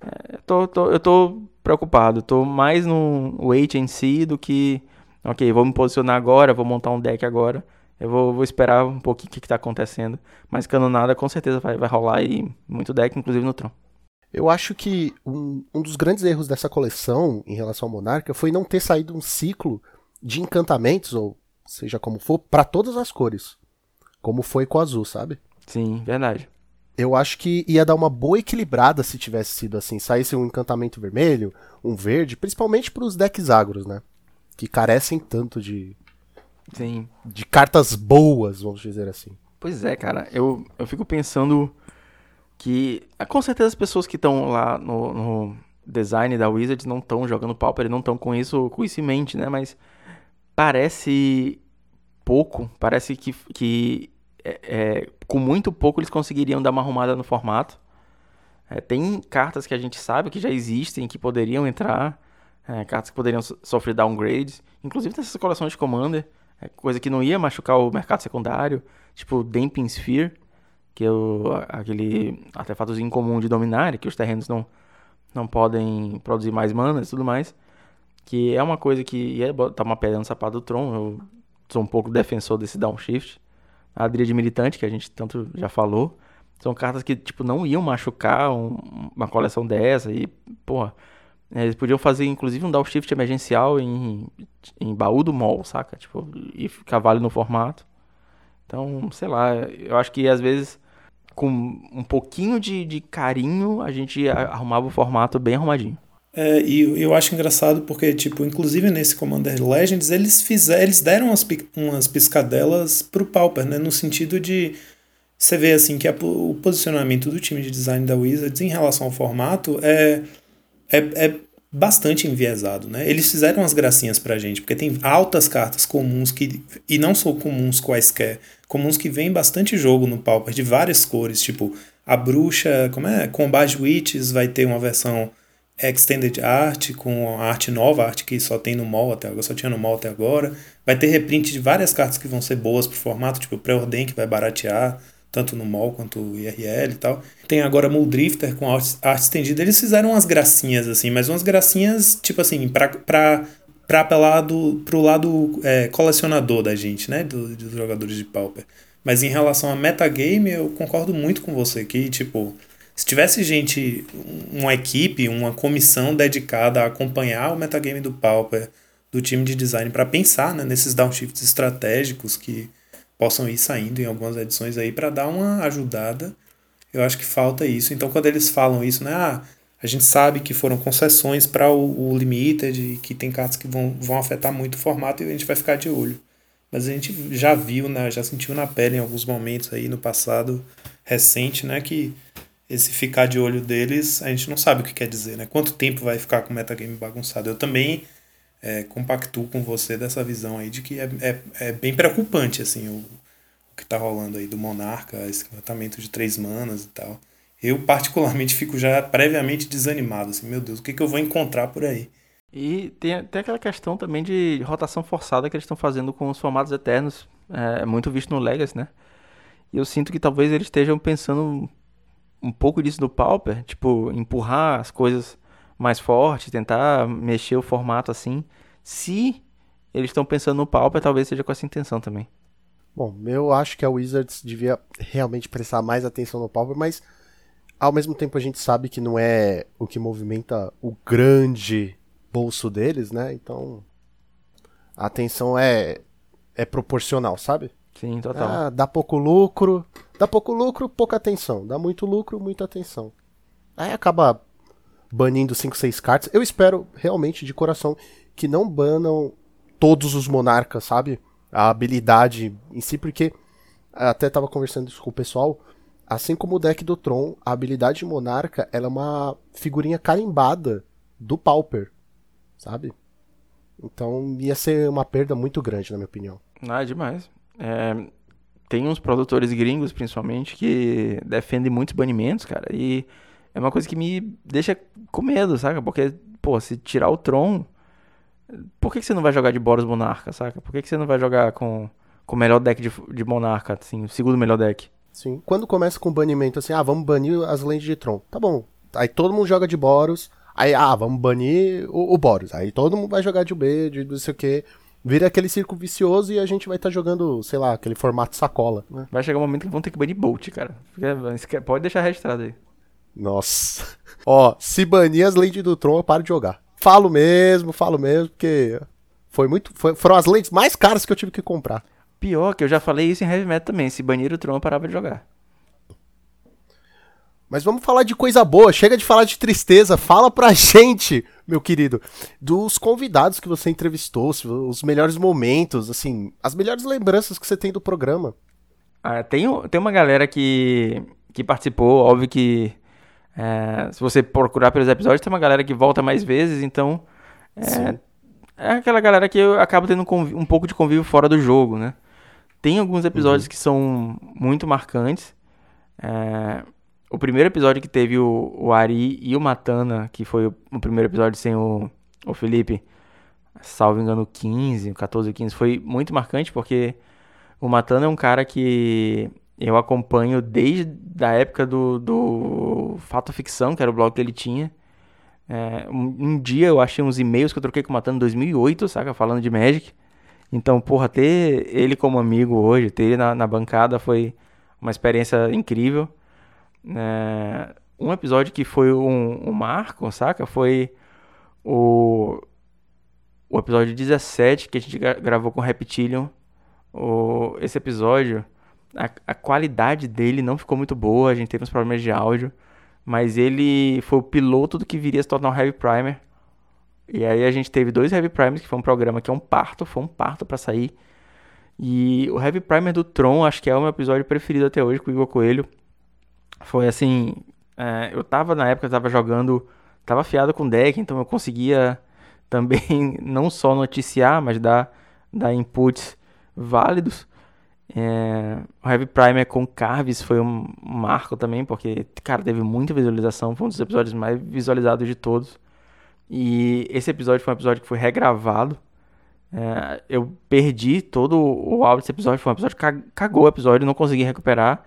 É, tô, tô, eu tô preocupado, tô mais no wait em si do que, ok, vou me posicionar agora, vou montar um deck agora. Eu vou, vou esperar um pouquinho o que, que tá acontecendo. Mas canonada com certeza vai, vai rolar e muito deck, inclusive no Tron. Eu acho que um, um dos grandes erros dessa coleção em relação ao Monarca foi não ter saído um ciclo de encantamentos, ou seja como for, para todas as cores. Como foi com o azul, sabe? Sim, verdade. Eu acho que ia dar uma boa equilibrada se tivesse sido assim. Saísse um encantamento vermelho, um verde, principalmente para os decks agros, né? Que carecem tanto de. Sim. De cartas boas, vamos dizer assim. Pois é, cara. Eu, eu fico pensando que. Ah, com certeza as pessoas que estão lá no, no, design da Wizards não estão jogando Pauper, não estão com isso, com isso em mente, né? Mas parece pouco, parece que, que é, é, com muito pouco eles conseguiriam dar uma arrumada no formato. É, tem cartas que a gente sabe que já existem, que poderiam entrar, é, cartas que poderiam so sofrer downgrades, inclusive nessas coleções de Commander, é, coisa que não ia machucar o mercado secundário, tipo Damping Sphere, que é o, aquele artefatozinho comum de dominar, que os terrenos não, não podem produzir mais mana e tudo mais, que é uma coisa que ia botar uma pedra no sapato do Tron, eu sou um pouco defensor desse downshift. A de Militante, que a gente tanto já falou. São cartas que, tipo, não iam machucar um, uma coleção dessa. E, porra, eles podiam fazer, inclusive, um downshift emergencial em, em baú do mall, saca? Tipo, e cavalo no formato. Então, sei lá, eu acho que às vezes, com um pouquinho de, de carinho, a gente arrumava o formato bem arrumadinho. É, e eu acho engraçado porque, tipo, inclusive nesse Commander Legends, eles fizeram, eles deram umas, umas piscadelas pro Pauper, né? No sentido de você vê assim que a, o posicionamento do time de design da Wizards em relação ao formato é, é, é bastante enviesado, né? Eles fizeram umas gracinhas pra gente, porque tem altas cartas comuns que e não são comuns quaisquer, comuns que vêm bastante jogo no Pauper de várias cores, tipo a bruxa, como é? Combat Witches vai ter uma versão Extended Art, com arte nova, arte que só tem no mall até agora, só tinha no mall até agora. Vai ter reprint de várias cartas que vão ser boas pro formato, tipo pré-ordem que vai baratear, tanto no mall quanto IRL e tal. Tem agora Muldrifter com arte, arte estendida. Eles fizeram umas gracinhas assim, mas umas gracinhas, tipo assim, pra, pra, pra apelar do, pro lado é, colecionador da gente, né? Do, dos jogadores de Pauper. Mas em relação a metagame, eu concordo muito com você que, tipo, se tivesse gente, uma equipe, uma comissão dedicada a acompanhar o metagame do Pauper, do time de design, para pensar né, nesses downshifts estratégicos que possam ir saindo em algumas edições aí para dar uma ajudada, eu acho que falta isso. Então, quando eles falam isso, né, ah, a gente sabe que foram concessões para o, o Limited, que tem cartas que vão, vão afetar muito o formato e a gente vai ficar de olho. Mas a gente já viu, né, já sentiu na pele em alguns momentos aí no passado recente, né, que esse ficar de olho deles, a gente não sabe o que quer dizer, né? Quanto tempo vai ficar com o metagame bagunçado? Eu também é, compactuo com você dessa visão aí de que é, é, é bem preocupante, assim, o, o que tá rolando aí do Monarca, esse tratamento de três manas e tal. Eu, particularmente, fico já previamente desanimado, assim, meu Deus, o que, que eu vou encontrar por aí? E tem até aquela questão também de rotação forçada que eles estão fazendo com os formatos eternos, é muito visto no Legacy, né? E eu sinto que talvez eles estejam pensando um pouco disso do Pauper, tipo, empurrar as coisas mais fortes, tentar mexer o formato assim. Se eles estão pensando no Pauper, talvez seja com essa intenção também. Bom, eu acho que a Wizards devia realmente prestar mais atenção no Pauper, mas ao mesmo tempo a gente sabe que não é o que movimenta o grande bolso deles, né? Então a atenção é é proporcional, sabe? Sim, total. Ah, dá pouco lucro, dá pouco lucro, pouca atenção. Dá muito lucro, muita atenção. Aí acaba banindo 5, 6 cartas. Eu espero realmente de coração que não banam todos os monarcas, sabe? A habilidade em si, porque até tava conversando isso com o pessoal. Assim como o deck do Tron, a habilidade de monarca ela é uma figurinha carimbada do Pauper, sabe? Então ia ser uma perda muito grande, na minha opinião. Ah, demais. É, tem uns produtores gringos, principalmente, que defendem muitos banimentos, cara. E é uma coisa que me deixa com medo, saca? Porque, pô, se tirar o Tron, por que, que você não vai jogar de Boros Monarca, saca? Por que, que você não vai jogar com, com o melhor deck de, de Monarca, assim, o segundo melhor deck? Sim. Quando começa com banimento assim, ah, vamos banir as lentes de Tron. Tá bom. Aí todo mundo joga de Boros. Aí, ah, vamos banir o, o Boros. Aí todo mundo vai jogar de UB, de não sei o quê. Vira aquele círculo vicioso e a gente vai estar tá jogando, sei lá, aquele formato sacola. Né? Vai chegar um momento que vão ter que banir Bolt, cara. Pode deixar registrado aí. Nossa. Ó, se banir as lentes do Tron, eu paro de jogar. Falo mesmo, falo mesmo, porque foi muito. Foi, foram as lentes mais caras que eu tive que comprar. Pior que eu já falei isso em Heavy Metal também. Se banir o Tron, eu parava de jogar. Mas vamos falar de coisa boa. Chega de falar de tristeza. Fala pra gente, meu querido, dos convidados que você entrevistou, os melhores momentos, assim, as melhores lembranças que você tem do programa. Ah, tem, tem uma galera que, que participou, óbvio que é, se você procurar pelos episódios, tem uma galera que volta mais vezes, então é, é aquela galera que acaba tendo um, um, pouco de convívio fora do jogo, né? Tem alguns episódios uhum. que são muito marcantes. É, o primeiro episódio que teve o, o, Ari e o Matana, que foi o, o primeiro episódio sem o, o Felipe, salvo engano, 15, 14 15, foi muito marcante porque o Matana é um cara que eu acompanho desde a época do, do Fato Ficção, que era o blog que ele tinha. É, um, um, dia eu achei uns e-mails que eu troquei com o Matana em 2008, saca? Falando de Magic. Então, porra, ter ele como amigo hoje, ter ele na, na bancada foi uma experiência incrível. É, um episódio que foi um, um marco, saca? Foi o, o episódio 17 que a gente gravou com o Reptilion. O, esse episódio, a, a qualidade dele não ficou muito boa, a gente teve uns problemas de áudio. Mas ele foi o piloto do que viria a se tornar um Heavy Primer. E aí a gente teve dois Heavy Primers, que foi um programa que é um parto, foi um parto para sair. E o Heavy Primer do Tron, acho que é o meu episódio preferido até hoje com o Igor Coelho foi assim. É, eu tava na época, tava jogando. Tava afiado com deck, então eu conseguia também não só noticiar, mas dar, dar inputs válidos. É, o Heavy Primer com Carves foi um marco também, porque, cara, teve muita visualização. Foi um dos episódios mais visualizados de todos. E esse episódio foi um episódio que foi regravado. É, eu perdi todo o áudio desse episódio. Foi um episódio que cagou o episódio, não consegui recuperar.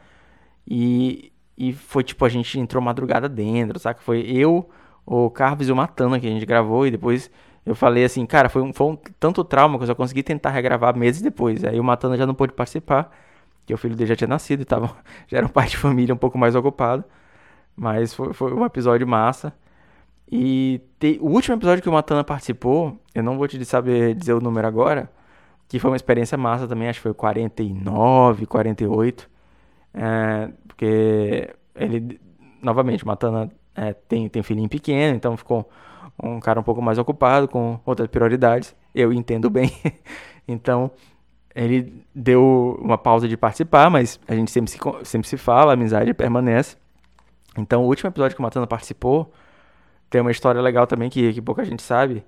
E e foi tipo, a gente entrou madrugada dentro, saca? Foi eu, o Carves e o Matana que a gente gravou. E depois eu falei assim, cara, foi um, foi um tanto trauma que eu só consegui tentar regravar meses depois. Aí o Matana já não pôde participar, que o filho dele já tinha nascido e tava, já era um pai de família um pouco mais ocupado. Mas foi, foi um episódio massa. E te, o último episódio que o Matana participou, eu não vou te saber dizer o número agora, que foi uma experiência massa também, acho que foi 49, 48. É, porque ele, novamente, Matana é, tem, tem filhinho pequeno, então ficou um cara um pouco mais ocupado com outras prioridades. Eu entendo bem. então, ele deu uma pausa de participar, mas a gente sempre se, sempre se fala, a amizade permanece. Então, o último episódio que o Matana participou tem uma história legal também que, que pouca gente sabe,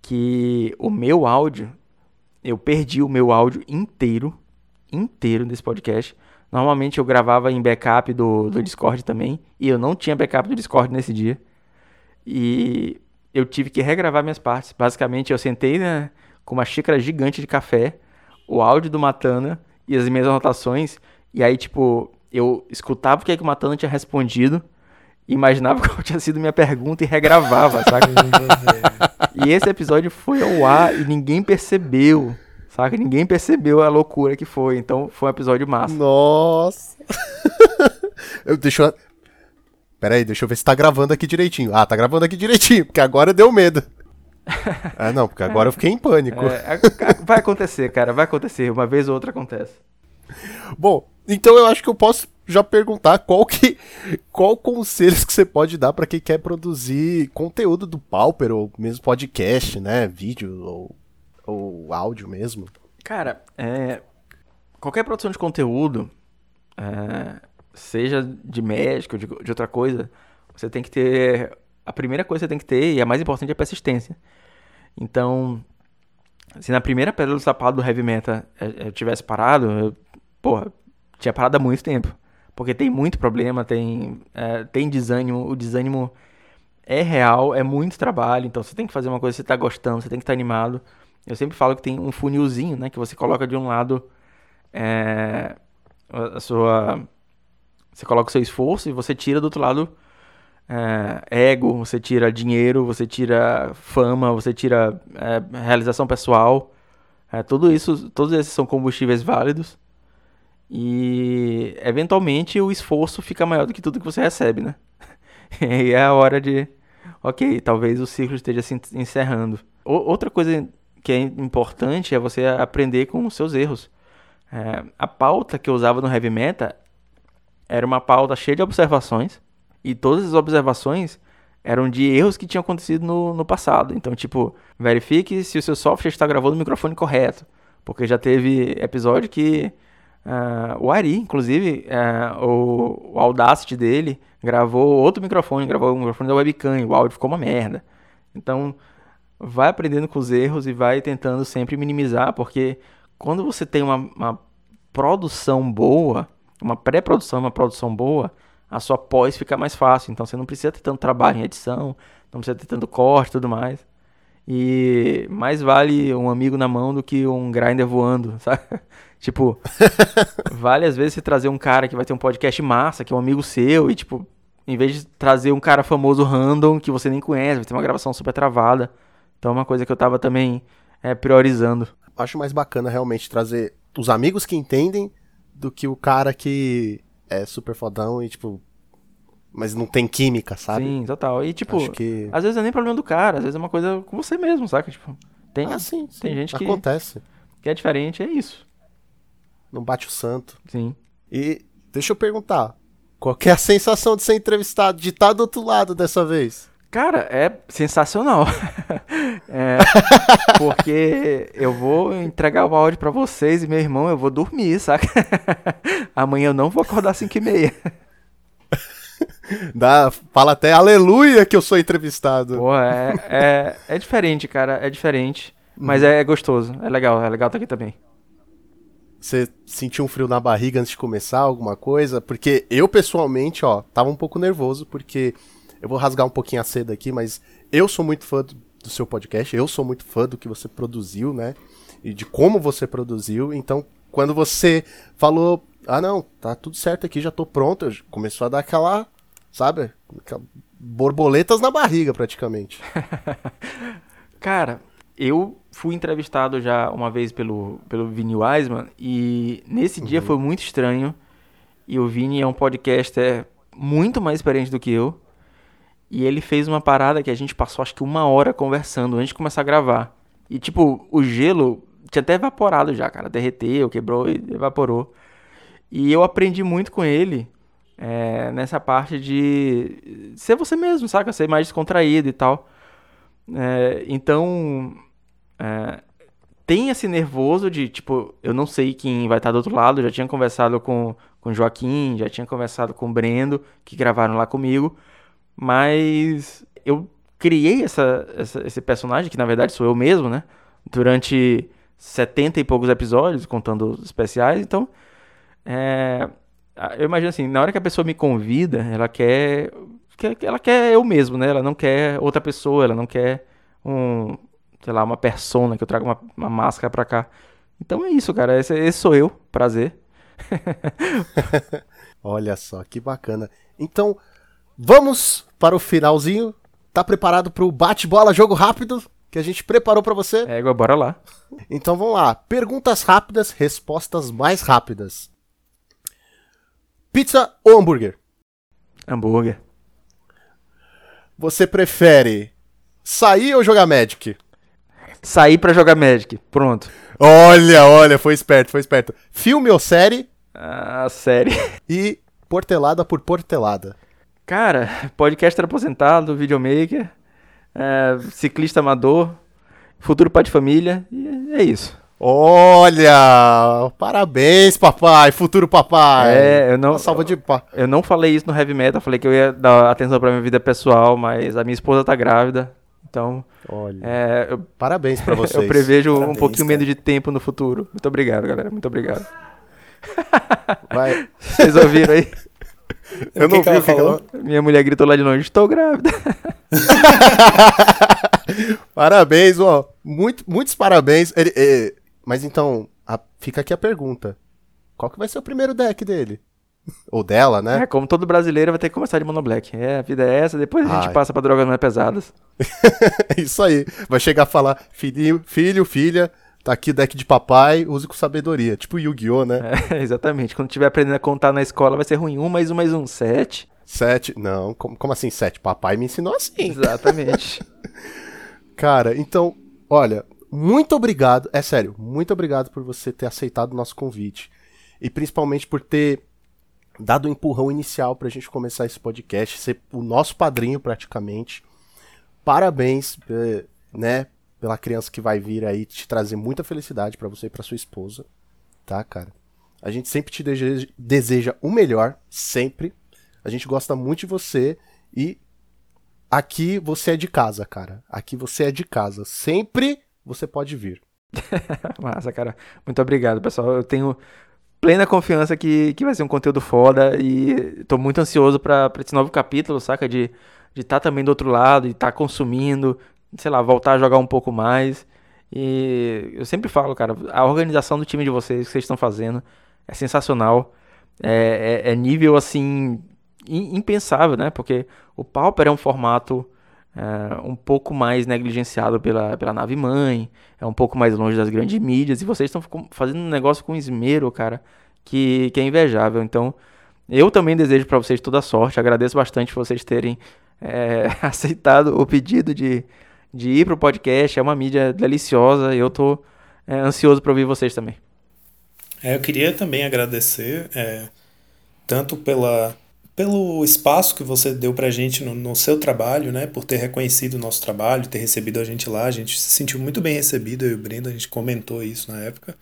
que o meu áudio, eu perdi o meu áudio inteiro, inteiro desse podcast, Normalmente eu gravava em backup do, do Discord também. E eu não tinha backup do Discord nesse dia. E eu tive que regravar minhas partes. Basicamente, eu sentei né, com uma xícara gigante de café, o áudio do Matana e as minhas anotações. E aí, tipo, eu escutava o que, é que o Matana tinha respondido, imaginava qual tinha sido minha pergunta e regravava, saca? e esse episódio foi ao ar e ninguém percebeu. Saca? Ninguém percebeu a loucura que foi. Então foi um episódio massa. Nossa! eu, deixa eu... Pera aí, deixa eu ver se tá gravando aqui direitinho. Ah, tá gravando aqui direitinho, porque agora deu medo. ah, não, porque agora eu fiquei em pânico. É, vai acontecer, cara, vai acontecer. Uma vez ou outra acontece. Bom, então eu acho que eu posso já perguntar qual que qual conselhos que você pode dar para quem quer produzir conteúdo do Pauper ou mesmo podcast, né, vídeo ou, ou áudio mesmo. Cara, é, qualquer produção de conteúdo, é, seja de médico de, de outra coisa, você tem que ter a primeira coisa que você tem que ter e a mais importante é a persistência. Então, se na primeira pedra do sapato do heavy metal eu tivesse parado, eu, porra, tinha parado há muito tempo. Porque tem muito problema, tem, é, tem desânimo, o desânimo é real, é muito trabalho, então você tem que fazer uma coisa que você está gostando, você tem que estar tá animado. Eu sempre falo que tem um funilzinho, né, que você coloca de um lado é, a sua... Você coloca o seu esforço e você tira do outro lado é, ego, você tira dinheiro, você tira fama, você tira é, realização pessoal. É, tudo isso, todos esses são combustíveis válidos. E eventualmente o esforço fica maior do que tudo que você recebe, né? e é a hora de, ok, talvez o ciclo esteja se encerrando. O, outra coisa que é importante é você aprender com os seus erros. É, a pauta que eu usava no Heavy Metal era uma pauta cheia de observações e todas as observações eram de erros que tinham acontecido no, no passado. Então, tipo, verifique se o seu software está gravando o microfone correto. Porque já teve episódio que uh, o Ari, inclusive, uh, o, o, Audacity dele gravou outro microfone, gravou o microfone da webcam e o áudio ficou uma merda. Então, vai aprendendo com os erros e vai tentando sempre minimizar, porque quando você tem uma, uma produção boa, uma pré-produção, uma produção boa, a sua pós fica mais fácil. Então você não precisa ter tanto trabalho em edição, não precisa ter tanto corte e tudo mais. E mais vale um amigo na mão do que um grinder voando, sabe? tipo, vale às vezes você trazer um cara que vai ter um podcast massa, que é um amigo seu, e tipo, em vez de trazer um cara famoso random que você nem conhece, vai ter uma gravação super travada. Então é uma coisa que eu tava também é, priorizando. Acho mais bacana realmente trazer os amigos que entendem do que o cara que é super fodão e, tipo. Mas não tem química, sabe? Sim, total. E, tipo, que... às vezes é nem problema do cara, às vezes é uma coisa com você mesmo, saca? Tipo, tem, ah, sim, sim. tem gente que. Acontece. Que é diferente, é isso. Não bate o santo. Sim. E deixa eu perguntar: qual é a sensação de ser entrevistado, de estar do outro lado dessa vez? Cara, é sensacional. é, porque eu vou entregar o áudio para vocês e meu irmão, eu vou dormir, saca? Amanhã eu não vou acordar às 5 e meia. Dá, fala até aleluia que eu sou entrevistado. Pô, é, é, é diferente, cara, é diferente. Mas é, é gostoso, é legal, é legal estar aqui também. Você sentiu um frio na barriga antes de começar, alguma coisa? Porque eu, pessoalmente, ó, tava um pouco nervoso, porque eu vou rasgar um pouquinho a seda aqui, mas eu sou muito fã do, do seu podcast, eu sou muito fã do que você produziu, né? E de como você produziu. Então, quando você falou, ah não, tá tudo certo aqui, já tô pronto, começou a dar aquela, sabe? Aquela borboletas na barriga, praticamente. Cara, eu fui entrevistado já uma vez pelo, pelo Vini Wiseman e nesse uhum. dia foi muito estranho. E o Vini é um podcaster muito mais experiente do que eu. E ele fez uma parada que a gente passou acho que uma hora conversando antes de começar a gravar. E tipo, o gelo tinha até evaporado já, cara. Derreteu, quebrou e evaporou. E eu aprendi muito com ele é, nessa parte de ser você mesmo, saca? Ser mais descontraído e tal. É, então, é, tem esse nervoso de, tipo, eu não sei quem vai estar do outro lado. Já tinha conversado com, com Joaquim, já tinha conversado com o Brendo, que gravaram lá comigo. Mas eu criei essa, essa, esse personagem, que na verdade sou eu mesmo, né? Durante 70 e poucos episódios, contando os especiais. Então, é, eu imagino assim, na hora que a pessoa me convida, ela quer, ela quer eu mesmo, né? Ela não quer outra pessoa, ela não quer um, sei lá, uma persona que eu traga uma, uma máscara pra cá. Então é isso, cara. Esse, esse sou eu. Prazer. Olha só, que bacana. Então, Vamos para o finalzinho. Tá preparado para o bate-bola, jogo rápido que a gente preparou para você? É, bora lá. Então vamos lá. Perguntas rápidas, respostas mais rápidas. Pizza ou hambúrguer? Hambúrguer. Você prefere sair ou jogar Magic? Sair pra jogar Magic. Pronto. Olha, olha, foi esperto, foi esperto. Filme ou série? Ah, série. E portelada por portelada. Cara, podcaster aposentado, videomaker, é, ciclista amador, futuro pai de família, e é isso. Olha! Parabéns, papai, futuro papai. É, eu não, Uma salva de pá. eu não falei isso no Heavy Metal, falei que eu ia dar atenção pra minha vida pessoal, mas a minha esposa tá grávida, então Olha. é, eu, Parabéns pra vocês. eu prevejo um Parabéns, pouquinho cara. menos de tempo no futuro. Muito obrigado, galera, muito obrigado. Vai. Vocês ouviram aí? Eu que não que vi o que ela... Minha mulher gritou lá de longe, estou grávida. Parabéns, ó. Muito, muitos parabéns. Ele- é, Mas então, a- fica aqui a pergunta. Qual que vai ser o primeiro deck dele? Ou dela, É, né? como todo brasileiro vai ter que começar de Mono Black. É, a vida é essa, depois a gente Ai. passa pra drogas mais pesadas. Isso aí. Vai chegar a falar, filhinho, filho, filha, tá aqui o deck de papai, use com sabedoria. Tipo Yu-Gi-Oh, né? É, exatamente. Quando tiver aprendendo a contar na escola vai ser ruim. Um mais um mais um, sete. Sete. Não, como, como assim sete? Papai me ensinou assim. Exatamente. Cara, então, olha, muito obrigado, é sério, muito obrigado por você ter aceitado o nosso convite. E principalmente por ter dado o empurrão inicial pra gente começar esse podcast, ser o nosso padrinho praticamente. Parabéns, eh, né, pela criança que vai vir aí te trazer muita felicidade pra você e pra sua esposa, tá, cara? A gente sempre te deseja, o melhor, sempre. A gente gosta muito de você e Aqui você é de casa, cara. Aqui você é de casa. Sempre você pode vir. Massa, cara. Muito obrigado, pessoal. Eu tenho plena confiança que, que vai ser um conteúdo foda e tô muito ansioso pra esse novo capítulo, saca? De de estar também do outro lado, de estar consumindo, sei lá, voltar a jogar um pouco mais. E eu sempre falo, cara, a organização do time de vocês, que vocês estão fazendo, é sensacional. É, é- é nível, assim, im- impensável, né? Porque o Pauper é um formato é, um pouco mais negligenciado pela, pela nave mãe, é um pouco mais longe das grandes mídias, e vocês estão fazendo um negócio com esmero, cara, que, que é invejável. Então, eu também desejo pra vocês toda sorte, agradeço bastante vocês terem é, aceitado o pedido de, de ir pro podcast, é uma mídia deliciosa, e eu tô é, ansioso pra ouvir vocês também. É, eu queria também agradecer é, tanto pela, pelo espaço que você deu pra gente no, no seu trabalho, né? Por ter reconhecido o nosso trabalho, ter recebido a gente lá. A gente se sentiu muito bem recebido, eu e o Brenda, a gente comentou isso na época.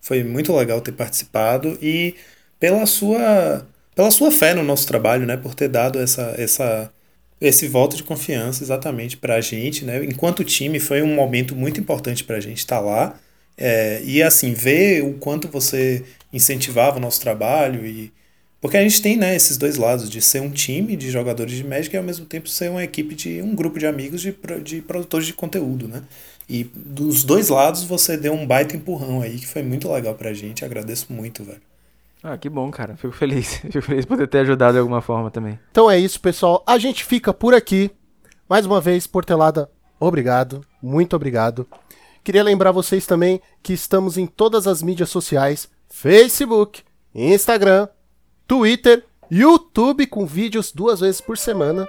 Foi muito legal ter participado e pela sua, pela sua fé no nosso trabalho, né? Por ter dado essa, essa, esse voto de confiança exatamente pra gente, né? Enquanto time, foi um momento muito importante pra gente estar lá. É, e assim, ver o quanto você incentivava o nosso trabalho e. Porque a gente tem, né, esses dois lados, de ser um time de jogadores de Magic e ao mesmo tempo ser uma equipe de um grupo de amigos de, de produtores de conteúdo, né? E dos dois lados você deu um baita empurrão aí, que foi muito legal pra gente. Agradeço muito, velho. Ah, que bom, cara. Fico feliz. Fico feliz por ter ajudado de alguma forma também. Então é isso, pessoal. A gente fica por aqui. Mais uma vez, Portelada, obrigado. Muito obrigado. Queria lembrar vocês também que estamos em todas as mídias sociais: Facebook, Instagram, Twitter, YouTube com vídeos duas vezes por semana.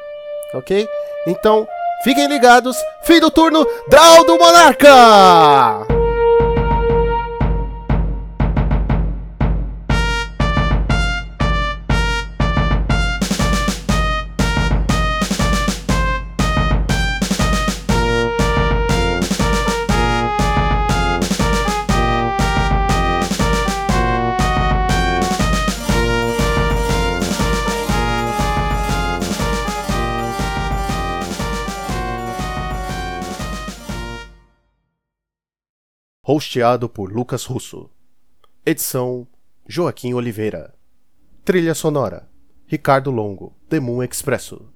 Ok? Então, fiquem ligados. Fim do turno, Draw do Monarca! Hosteado por Lucas Russo. Edição Joaquim Oliveira. Trilha sonora Ricardo Longo, The Expresso.